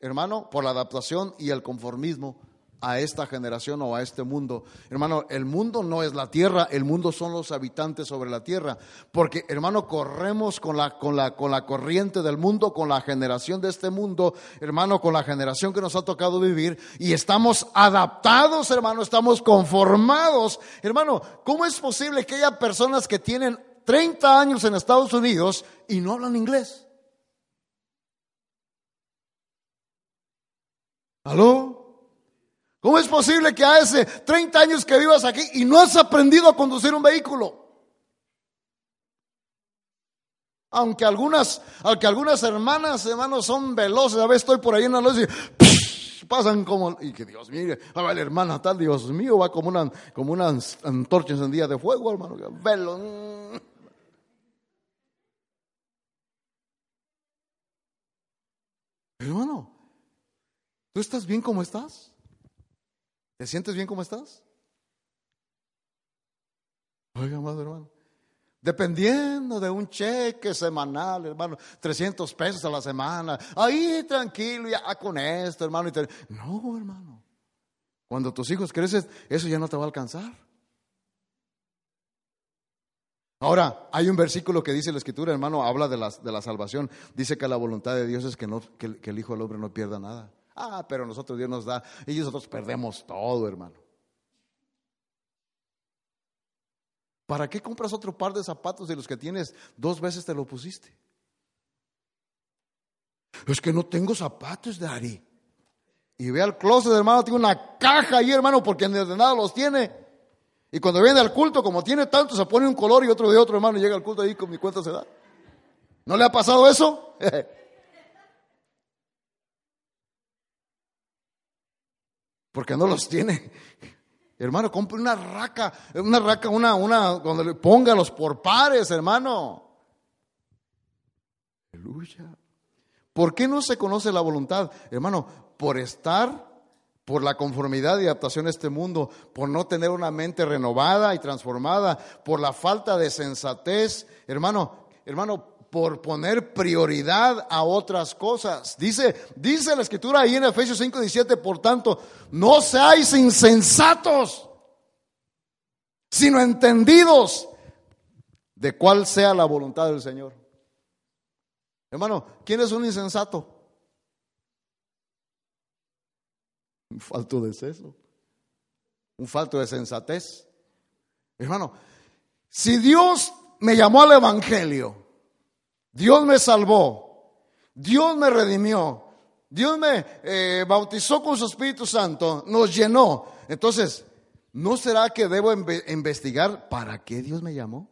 B: hermano, por la adaptación y el conformismo a esta generación o a este mundo. Hermano, el mundo no es la tierra, el mundo son los habitantes sobre la tierra. Porque, hermano, corremos con la, con la, con la corriente del mundo, con la generación de este mundo, hermano, con la generación que nos ha tocado vivir y estamos adaptados, hermano, estamos conformados. Hermano, ¿cómo es posible que haya personas que tienen 30 años en Estados Unidos y no hablan inglés? ¿Aló? ¿Cómo es posible que hace 30 años que vivas aquí y no has aprendido a conducir un vehículo? Aunque algunas, aunque algunas hermanas, hermanos, son veloces, a veces estoy por ahí en la luz y pasan como, y que Dios mire, ahora la hermana tal, Dios mío, va como una, como una antorcha encendida de fuego, hermano, velo. Hermano, ¿tú estás bien como estás? ¿Te sientes bien como estás? Oiga, amado hermano. Dependiendo de un cheque semanal, hermano, 300 pesos a la semana, ahí tranquilo, ya con esto, hermano. No, hermano. Cuando tus hijos crecen, eso ya no te va a alcanzar. Ahora, hay un versículo que dice la escritura, hermano, habla de la, de la salvación. Dice que la voluntad de Dios es que, no, que el Hijo del Hombre no pierda nada. Ah, pero nosotros Dios nos da y nosotros perdemos todo, hermano. ¿Para qué compras otro par de zapatos de los que tienes dos veces te lo pusiste? Es que no tengo zapatos, Dari. Y ve al closet, hermano, tiene una caja ahí, hermano, porque de nada los tiene. Y cuando viene al culto, como tiene tanto, se pone un color y otro de otro, hermano, y llega al culto ahí con mi cuenta se da. ¿No le ha pasado eso? [laughs] porque no los tiene. Hermano, compre una raca, una raca, una, una, cuando le ponga los por pares, hermano. Aleluya. ¿Por qué no se conoce la voluntad? Hermano, por estar, por la conformidad y adaptación a este mundo, por no tener una mente renovada y transformada, por la falta de sensatez, hermano, hermano, por poner prioridad a otras cosas. Dice, dice la escritura ahí en Efesios 5, 17, por tanto, no seáis insensatos, sino entendidos de cuál sea la voluntad del Señor. Hermano, ¿quién es un insensato? Un falto de seso, un falto de sensatez. Hermano, si Dios me llamó al Evangelio, Dios me salvó, Dios me redimió, Dios me eh, bautizó con su Espíritu Santo, nos llenó. Entonces, ¿no será que debo investigar para qué Dios me llamó?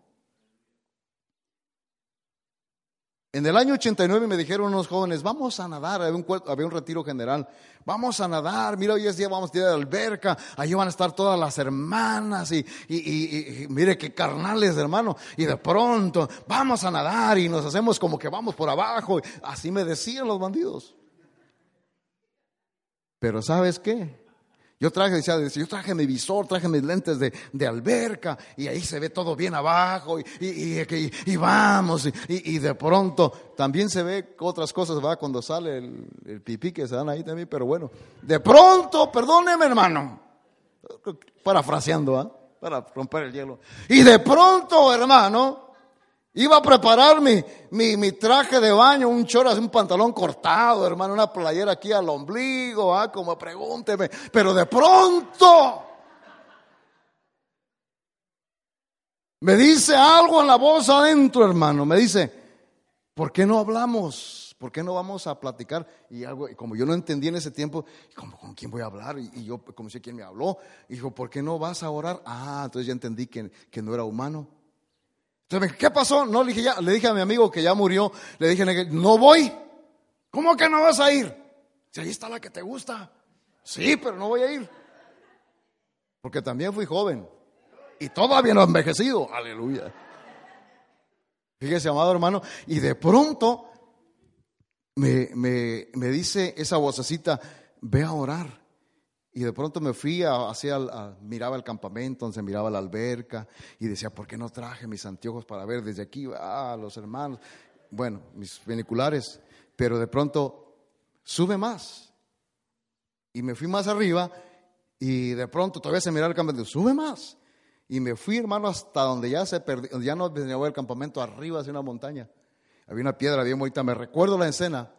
B: En el año 89 me dijeron unos jóvenes, vamos a nadar, había un, retiro general, vamos a nadar, mira, hoy es día, vamos a ir a la alberca, allí van a estar todas las hermanas y, y, mire qué carnales, hermano, y de pronto vamos a nadar y nos hacemos como que vamos por abajo, así me decían los bandidos. Pero ¿sabes qué? Yo traje, decía, yo traje mi visor, traje mis lentes de, de alberca y ahí se ve todo bien abajo y, y, y vamos y, de pronto también se ve otras cosas, va, cuando sale el, el, pipí que se dan ahí también, pero bueno, de pronto, perdóneme hermano, parafraseando, ¿ah? para romper el hielo, y de pronto hermano, Iba a preparar mi, mi, traje de baño, un chorro, un pantalón cortado, hermano, una playera aquí al ombligo, ¿ah? como pregúnteme. Pero de pronto me dice algo en la voz adentro, hermano. Me dice, ¿por qué no hablamos? ¿Por qué no vamos a platicar? Y algo, como yo no entendí en ese tiempo, ¿con quién voy a hablar? Y, yo, como sé quién me habló, dijo, ¿por qué no vas a orar? Ah, entonces ya entendí que, que no era humano. ¿Qué pasó? No, le dije, ya, le dije a mi amigo que ya murió, le dije, no voy. ¿Cómo que no vas a ir? Si ahí está la que te gusta. Sí, pero no voy a ir. Porque también fui joven. Y todavía no envejecido. Aleluya. Fíjese, amado hermano. Y de pronto me, me, me dice esa vocecita, ve a orar. Y de pronto me fui hacia, miraba el campamento, se miraba la alberca y decía, ¿por qué no traje mis anteojos para ver desde aquí a ah, los hermanos? Bueno, mis binoculares, pero de pronto sube más. Y me fui más arriba y de pronto todavía se miraba el campamento, sube más. Y me fui, hermano, hasta donde ya se perdió, ya no venía el campamento, arriba hacia una montaña. Había una piedra bien bonita, me recuerdo la escena.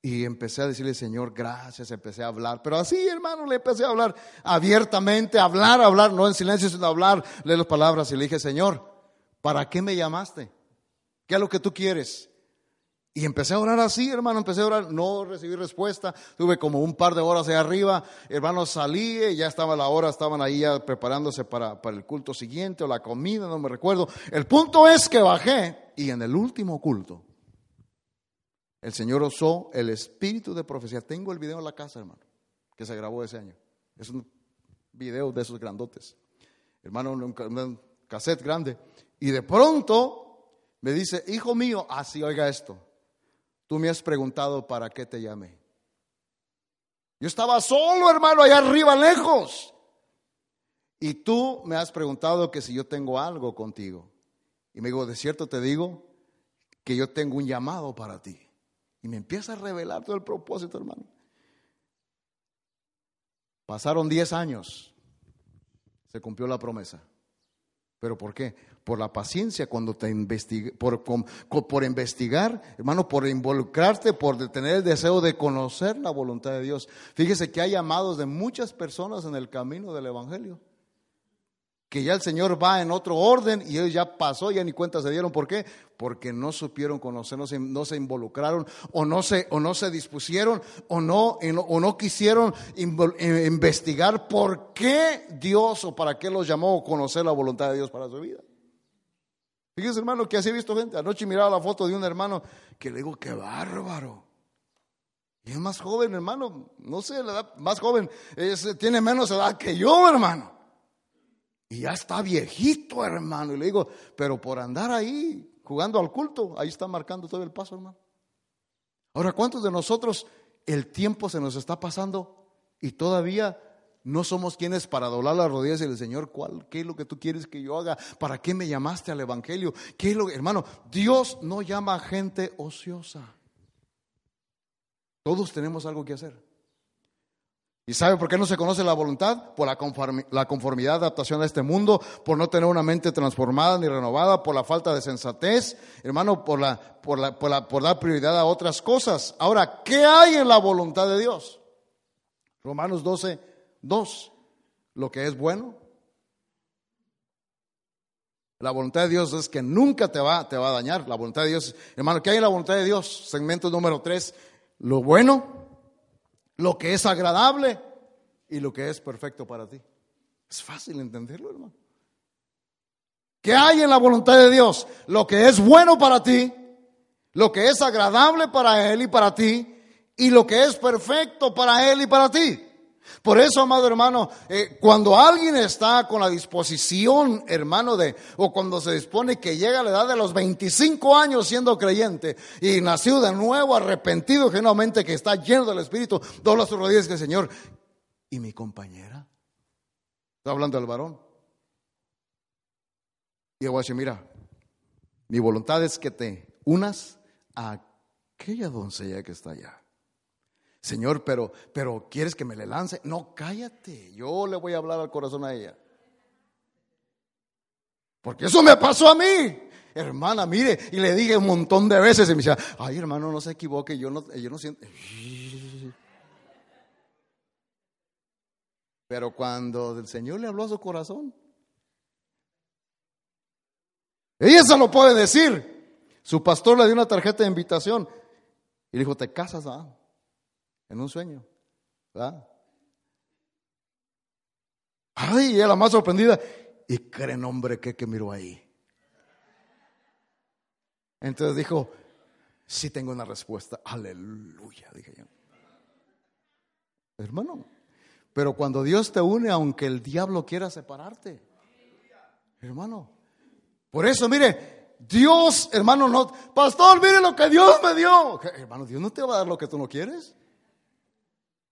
B: Y empecé a decirle, Señor, gracias, empecé a hablar. Pero así, hermano, le empecé a hablar abiertamente, hablar, hablar, no en silencio, sino hablar, leer las palabras. Y le dije, Señor, ¿para qué me llamaste? ¿Qué es lo que tú quieres? Y empecé a orar así, hermano, empecé a orar, no recibí respuesta, tuve como un par de horas ahí arriba, hermano, salí, y ya estaba la hora, estaban ahí ya preparándose para, para el culto siguiente o la comida, no me recuerdo. El punto es que bajé y en el último culto el Señor usó el espíritu de profecía. Tengo el video en la casa, hermano. que se grabó ese año. Es un video de esos grandotes. Hermano, un, cassette grande. Y de pronto me dice, hijo mío, así oiga esto. Tú me has preguntado para qué te llamé. Yo estaba solo, hermano, allá arriba, lejos. Y tú me has preguntado que si yo tengo algo contigo. Y me digo, de cierto te digo que yo tengo un llamado para ti. Y me empieza a revelar todo el propósito, hermano. Pasaron 10 años. Se cumplió la promesa. ¿Pero por qué? Por la paciencia cuando te investiga, por, por investigar, hermano, por involucrarte, por tener el deseo de conocer la voluntad de Dios. Fíjese que hay llamados de muchas personas en el camino del Evangelio. Que ya el Señor va en otro orden y ellos ya pasó, ya ni cuenta se dieron. ¿Por qué? Porque no supieron conocer, no se, no se involucraron o no se, o no se dispusieron o no, o no quisieron eh, investigar por qué Dios o para qué los llamó o conocer la voluntad de Dios para su vida. Fíjese, hermano, que así he visto gente. Anoche miraba la foto de un hermano que le digo, qué bárbaro. Y es más joven, hermano. No sé, la edad más joven. Tiene menos edad que yo, hermano. Y ya está viejito, hermano. Y le digo, pero por andar ahí jugando al culto, ahí está marcando todo el paso, hermano. Ahora, ¿cuántos de nosotros el tiempo se nos está pasando y todavía no somos quienes para doblar las rodillas y decirle, Señor, ¿cuál, ¿qué es lo que tú quieres que yo haga? ¿Para qué me llamaste al Evangelio? ¿Qué es lo, hermano? Dios no llama a gente ociosa. Todos tenemos algo que hacer. ¿Y sabe por qué no se conoce la voluntad? Por la, conformi- la conformidad, adaptación a este mundo, por no tener una mente transformada ni renovada, por la falta de sensatez, hermano, por, la, por, la, por, la- por dar prioridad a otras cosas. Ahora, ¿qué hay en la voluntad de Dios? Romanos 12, 2. Lo que es bueno. La voluntad de Dios es que nunca te va, te va a dañar. La voluntad de Dios, hermano, ¿qué hay en la voluntad de Dios? Segmento número 3. Lo bueno, lo que es agradable y lo que es perfecto para ti. Es fácil entenderlo, hermano. ¿Qué hay en la voluntad de Dios? Lo que es bueno para ti, lo que es agradable para Él y para ti, y lo que es perfecto para Él y para ti. Por eso, amado hermano, eh, cuando alguien está con la disposición, hermano, de, o cuando se dispone que llega a la edad de los 25 años siendo creyente y nacido de nuevo, arrepentido genuinamente, que está lleno del Espíritu, dobla sus rodillas y Señor, ¿y mi compañera? Está hablando del varón. Y yo mira, mi voluntad es que te unas a aquella doncella que está allá. Señor, pero, pero ¿quieres que me le lance? No, cállate, yo le voy a hablar al corazón a ella. Porque eso me pasó a mí. Hermana, mire, y le dije un montón de veces y me decía, ay hermano, no se equivoque, yo no, yo no siento. Pero cuando el Señor le habló a su corazón, ella se lo puede decir. Su pastor le dio una tarjeta de invitación y dijo, te casas, ¿ah? En un sueño, ¿verdad? Ay, ella la más sorprendida. ¿Y creen, hombre, qué que miró ahí? Entonces dijo, sí tengo una respuesta. Aleluya, dije yo. Hermano, pero cuando Dios te une, aunque el diablo quiera separarte, hermano, por eso, mire, Dios, hermano, no, pastor, mire lo que Dios me dio. Hermano, Dios no te va a dar lo que tú no quieres.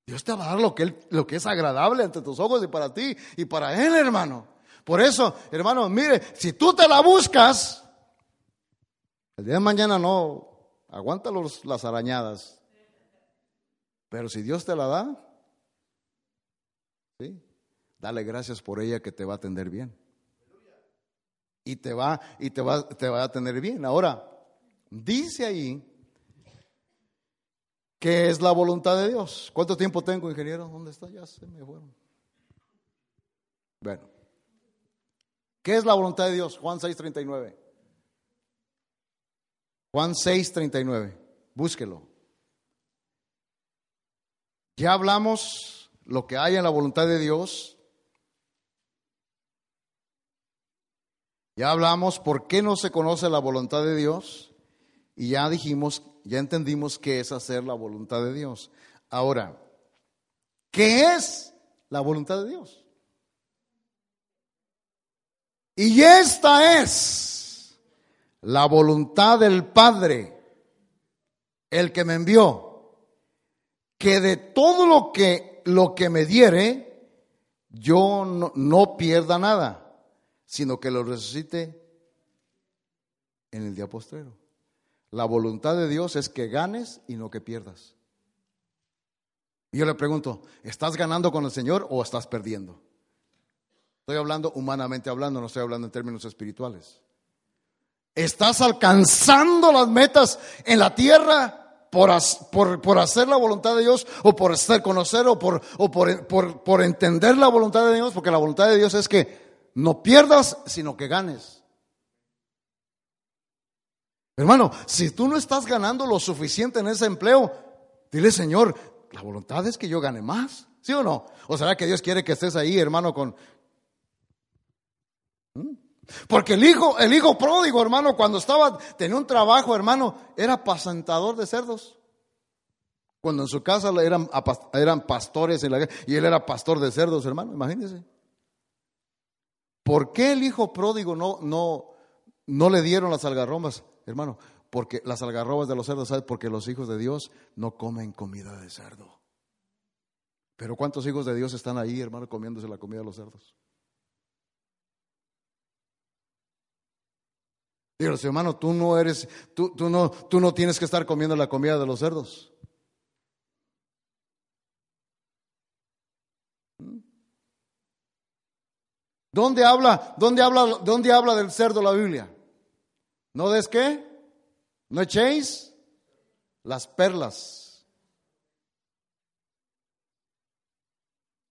B: Dios te va a dar lo que, él- lo que es agradable ante tus ojos y para ti y para Él, hermano. Por eso, hermano, mire, si tú te la buscas, el día de mañana no, aguanta los, las arañadas. Pero si Dios te la da, ¿sí? dale gracias por ella que te va a atender bien. Y te va, y te va, te va a atender bien. Ahora, dice ahí que es la voluntad de Dios. ¿Cuánto tiempo tengo, ingeniero? ¿Dónde está? Ya se me fueron. Bueno, ¿qué es la voluntad de Dios? Juan 6:39. Juan 6:39. Búsquelo. Ya hablamos lo que hay en la voluntad de Dios. Ya hablamos por qué no se conoce la voluntad de Dios. Y ya dijimos, ya entendimos qué es hacer la voluntad de Dios. Ahora, ¿Qué es la voluntad de Dios? Y esta es la voluntad del Padre, el que me envió, que de todo lo que, lo que me diere, yo no, no pierda nada, sino que lo resucite en el día postrero. La voluntad de Dios es que ganes y no que pierdas. Y yo le pregunto, ¿estás ganando con el Señor o estás perdiendo? Estoy hablando humanamente hablando, no estoy hablando en términos espirituales. ¿Estás alcanzando las metas en la tierra por, por, por hacer la voluntad de Dios o por hacer conocer o, por, o por, entender la voluntad de Dios? Porque la voluntad de Dios es que no pierdas, sino que ganes. Hermano, si tú no estás ganando lo suficiente en ese empleo, dile, Señor, la voluntad es que yo gane más, ¿sí o no? ¿O será que Dios quiere que estés ahí, hermano, con... ¿Mm? Porque el hijo, el hijo pródigo, hermano, cuando estaba, tenía un trabajo, hermano, era pasentador de cerdos. Cuando en su casa eran, eran pastores en la, y él era pastor de cerdos, hermano, imagínense. ¿Por qué el hijo pródigo no, no, no le dieron las algarromas? Hermano, porque las algarrobas de los cerdos, ¿sabes? Porque los hijos de Dios no comen comida de cerdo. Pero ¿cuántos hijos de Dios están ahí, hermano, comiéndose la comida de los cerdos? Dios, hermano, tú no eres, tú, tú, no, tú no tienes que estar comiendo la comida de los cerdos. ¿Mm? ¿Dónde habla, dónde habla, dónde habla del cerdo la Biblia? ¿No des qué? ¿No echéis? Las perlas.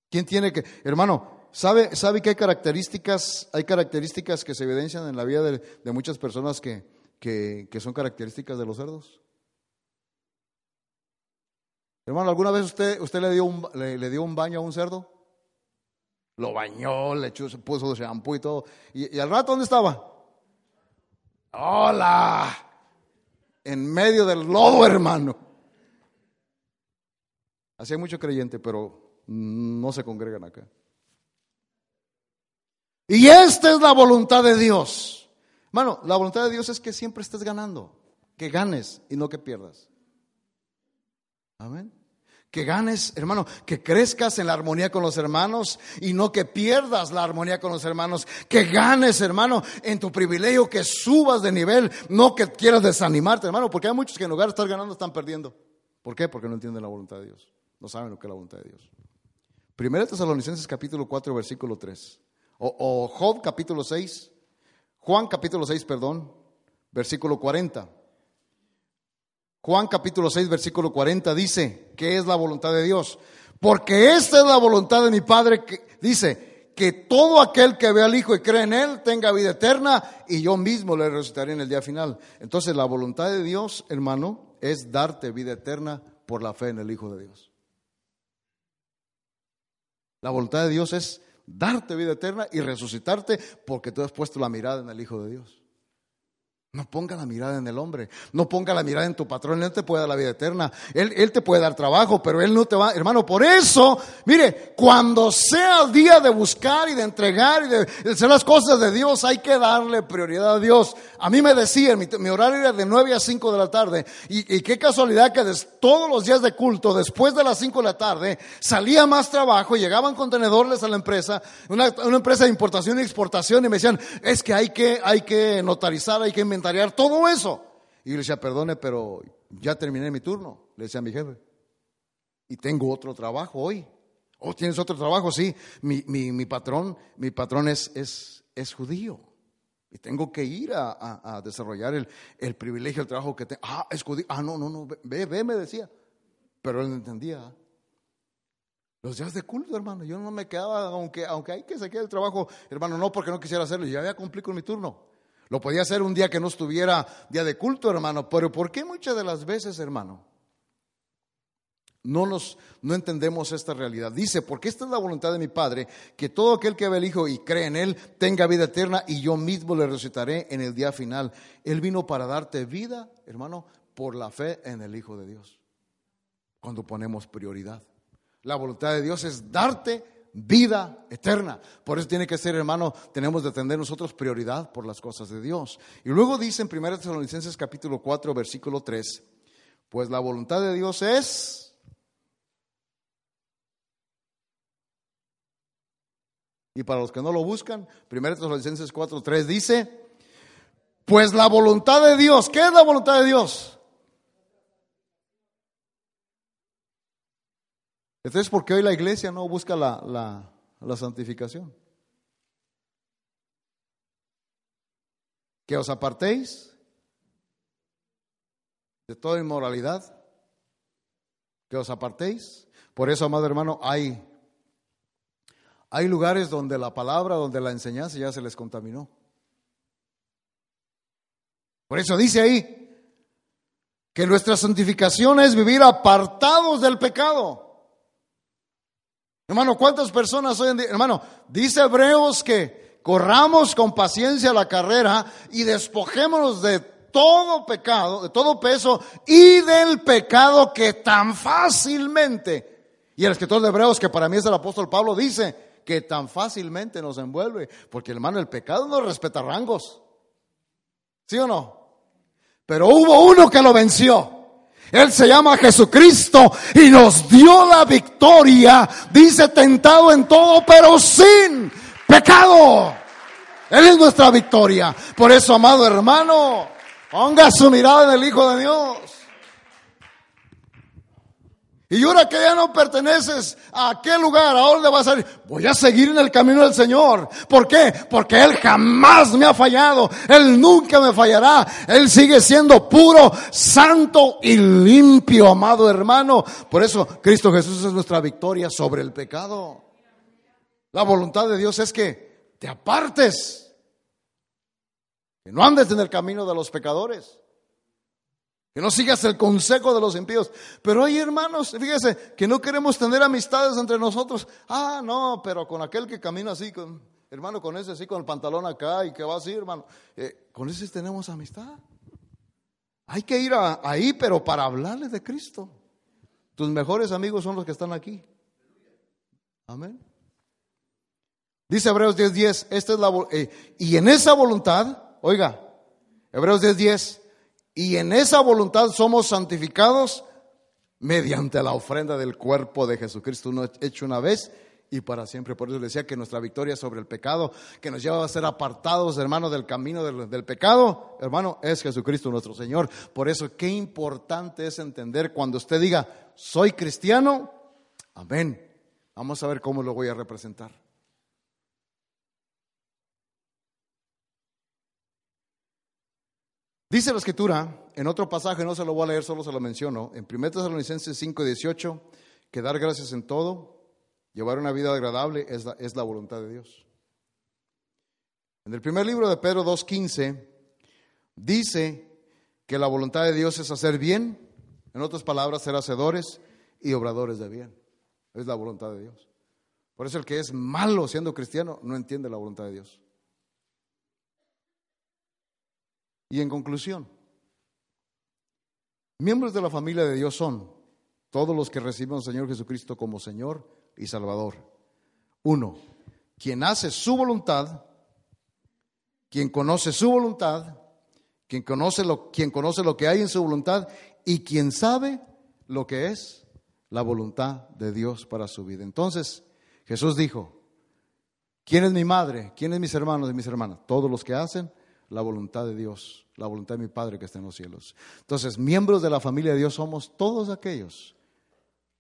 B: ¿Quién tiene que, hermano, ¿sabe, sabe que hay características, hay características que se evidencian en la vida de, muchas personas que, que, son características de los cerdos? Hermano, ¿alguna vez usted, usted le, dio un, le, dio un baño a un cerdo? Lo bañó, le echó, puso shampoo y todo. ¿Y, ¿Y al rato dónde estaba? Hola. En medio del lodo, hermano. Así hay mucho creyente, pero no se congregan acá. Y esta es la voluntad de Dios. Hermano, la voluntad de Dios es que siempre estés ganando, que ganes y no que pierdas. Amén que ganes, hermano, que crezcas en la armonía con los hermanos y no que pierdas la armonía con los hermanos, que ganes, hermano, en tu privilegio, que subas de nivel, no que quieras desanimarte, hermano, porque hay muchos que en lugar de estar ganando están perdiendo. ¿Por qué? Porque no entienden la voluntad de Dios, no saben lo que es la voluntad de Dios. Primero Tesalonicenses capítulo 4, versículo 3, o, o Job capítulo 6, Juan capítulo 6, perdón, versículo 40. Juan capítulo 6, versículo 40 dice, ¿qué es la voluntad de Dios? Porque esta es la voluntad de mi Padre que dice, que todo aquel que ve al Hijo y cree en Él tenga vida eterna y yo mismo le resucitaré en el día final. Entonces la voluntad de Dios, hermano, es darte vida eterna por la fe en el Hijo de Dios. La voluntad de Dios es darte vida eterna y resucitarte porque tú has puesto la mirada en el Hijo de Dios. No ponga la mirada en el hombre, no ponga la mirada en tu patrón, él te puede dar la vida eterna, él, él, te puede dar trabajo, pero él no te va, hermano, por eso, mire, cuando sea el día de buscar y de entregar y de, hacer las cosas de Dios, hay que darle prioridad a Dios. A mí me decían, mi, horario era de 9 a 5 de la tarde, y, qué casualidad que todos los días de culto, después de las 5 de la tarde, salía más trabajo, llegaban contenedores a la empresa, una, una empresa de importación y exportación, y me decían, es que hay que, hay que notarizar, hay que inventar todo eso. Y yo le decía, perdone, pero ya terminé mi turno, le decía a mi jefe. Y tengo otro trabajo hoy. ¿O oh, tienes otro trabajo? Sí, mi, mi, patrón, mi patrón es, es, es judío. Y tengo que ir a, desarrollar el, el, privilegio, el trabajo que tengo. Ah, es judío. Ah, no, no, no, ve, ve, me decía. Pero él no entendía. Los días de culto, hermano, yo no me quedaba, aunque, aunque hay que sacar el trabajo, hermano, no porque no quisiera hacerlo, ya había cumplido con mi turno. Lo podía hacer un día que no estuviera día de culto, hermano. Pero ¿por qué muchas de las veces, hermano? No nos no entendemos esta realidad. Dice, porque esta es la voluntad de mi Padre, que todo aquel que ve al Hijo y cree en Él tenga vida eterna y yo mismo le resucitaré en el día final. Él vino para darte vida, hermano, por la fe en el Hijo de Dios. Cuando ponemos prioridad. La voluntad de Dios es darte vida eterna. Por eso tiene que ser, hermano, tenemos de tener nosotros prioridad por las cosas de Dios. Y luego dice en 1 Tesalonicenses capítulo 4, versículo 3, pues la voluntad de Dios es... Y para los que no lo buscan, 1 Tesalonicenses 4, 3 dice, pues la voluntad de Dios, ¿qué es la voluntad de Dios? Entonces, ¿por qué hoy la iglesia no busca la, la, santificación? Que os apartéis de toda inmoralidad, que os apartéis. Por eso, amado hermano, hay, hay lugares donde la palabra, donde la enseñanza ya se les contaminó. Por eso dice ahí que nuestra santificación es vivir apartados del pecado. Hermano, ¿cuántas personas hoy en día? Hermano, dice Hebreos que corramos con paciencia la carrera y despojémonos de todo pecado, de todo peso y del pecado que tan fácilmente, y el escritor de Hebreos, que para mí es el apóstol Pablo, dice que tan fácilmente nos envuelve, porque hermano, el pecado no respeta rangos. ¿Sí o no? Pero hubo uno que lo venció. Él se llama Jesucristo y nos dio la victoria. Dice tentado en todo, pero sin pecado. Él es nuestra victoria. Por eso, amado hermano, ponga su mirada en el Hijo de Dios. Y ahora que ya no perteneces a aquel lugar, ¿a dónde vas a ir? Voy a seguir en el camino del Señor. ¿Por qué? Porque Él jamás me ha fallado. Él nunca me fallará. Él sigue siendo puro, santo y limpio, amado hermano. Por eso Cristo Jesús es nuestra victoria sobre el pecado. La voluntad de Dios es que te apartes. Que no andes en el camino de los pecadores. Que no sigas el consejo de los impíos. Pero hay hermanos, fíjese, que no queremos tener amistades entre nosotros. Ah, no, pero con aquel que camina así, hermano, con ese así, con el pantalón acá y que va así, hermano. Eh, con ese tenemos amistad. Hay que ir ahí, pero para hablarles de Cristo. Tus mejores amigos son los que están aquí. Amén. Dice Hebreos 10:10, esta es la eh, y en esa voluntad, oiga, Hebreos 10:10 y en esa voluntad somos santificados mediante la ofrenda del cuerpo de Jesucristo, uno hecho una vez y para siempre. Por eso le decía que nuestra victoria sobre el pecado, que nos lleva a ser apartados, hermano, del camino del, del, pecado, hermano, es Jesucristo nuestro Señor. Por eso, qué importante es entender cuando usted diga, soy cristiano, amén. Vamos a ver cómo lo voy a representar. Dice la escritura, en otro pasaje, no se lo voy a leer, solo se lo menciono, en 1 Tesalonicenses 5, 18, que dar gracias en todo, llevar una vida agradable es la, es la voluntad de Dios. En el primer libro de Pedro 2.15 dice que la voluntad de Dios es hacer bien, en otras palabras, ser hacedores y obradores de bien. Es la voluntad de Dios. Por eso el que es malo siendo cristiano no entiende la voluntad de Dios. Y en conclusión, miembros de la familia de Dios son todos los que reciben al Señor Jesucristo como Señor y Salvador. Uno, quien hace su voluntad, quien conoce su voluntad, quien conoce lo, quien conoce lo que hay en su voluntad y quien sabe lo que es la voluntad de Dios para su vida. Entonces, Jesús dijo, ¿quién es mi madre? ¿Quién es mis hermanos y mis hermanas? Todos los que hacen la voluntad de Dios, la voluntad de mi Padre que está en los cielos. Entonces, miembros de la familia de Dios somos todos aquellos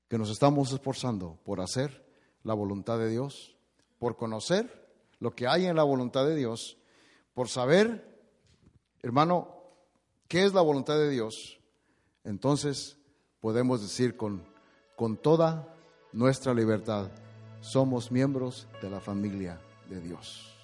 B: que nos estamos esforzando por hacer la voluntad de Dios, por conocer lo que hay en la voluntad de Dios, por saber, hermano, qué es la voluntad de Dios. Entonces, podemos decir con, con toda nuestra libertad, somos miembros de la familia de Dios.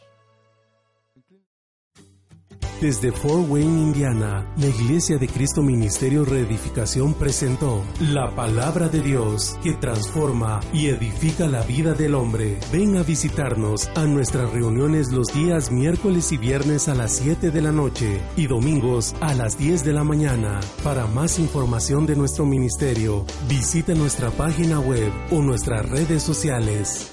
A: Desde Fort Wayne, Indiana, la Iglesia de Cristo Ministerio Reedificación presentó la palabra de Dios que transforma y edifica la vida del hombre. Ven a visitarnos a nuestras reuniones los días miércoles y viernes a las 7 de la noche y domingos a las 10 de la mañana. Para más información de nuestro ministerio, visita nuestra página web o nuestras redes sociales.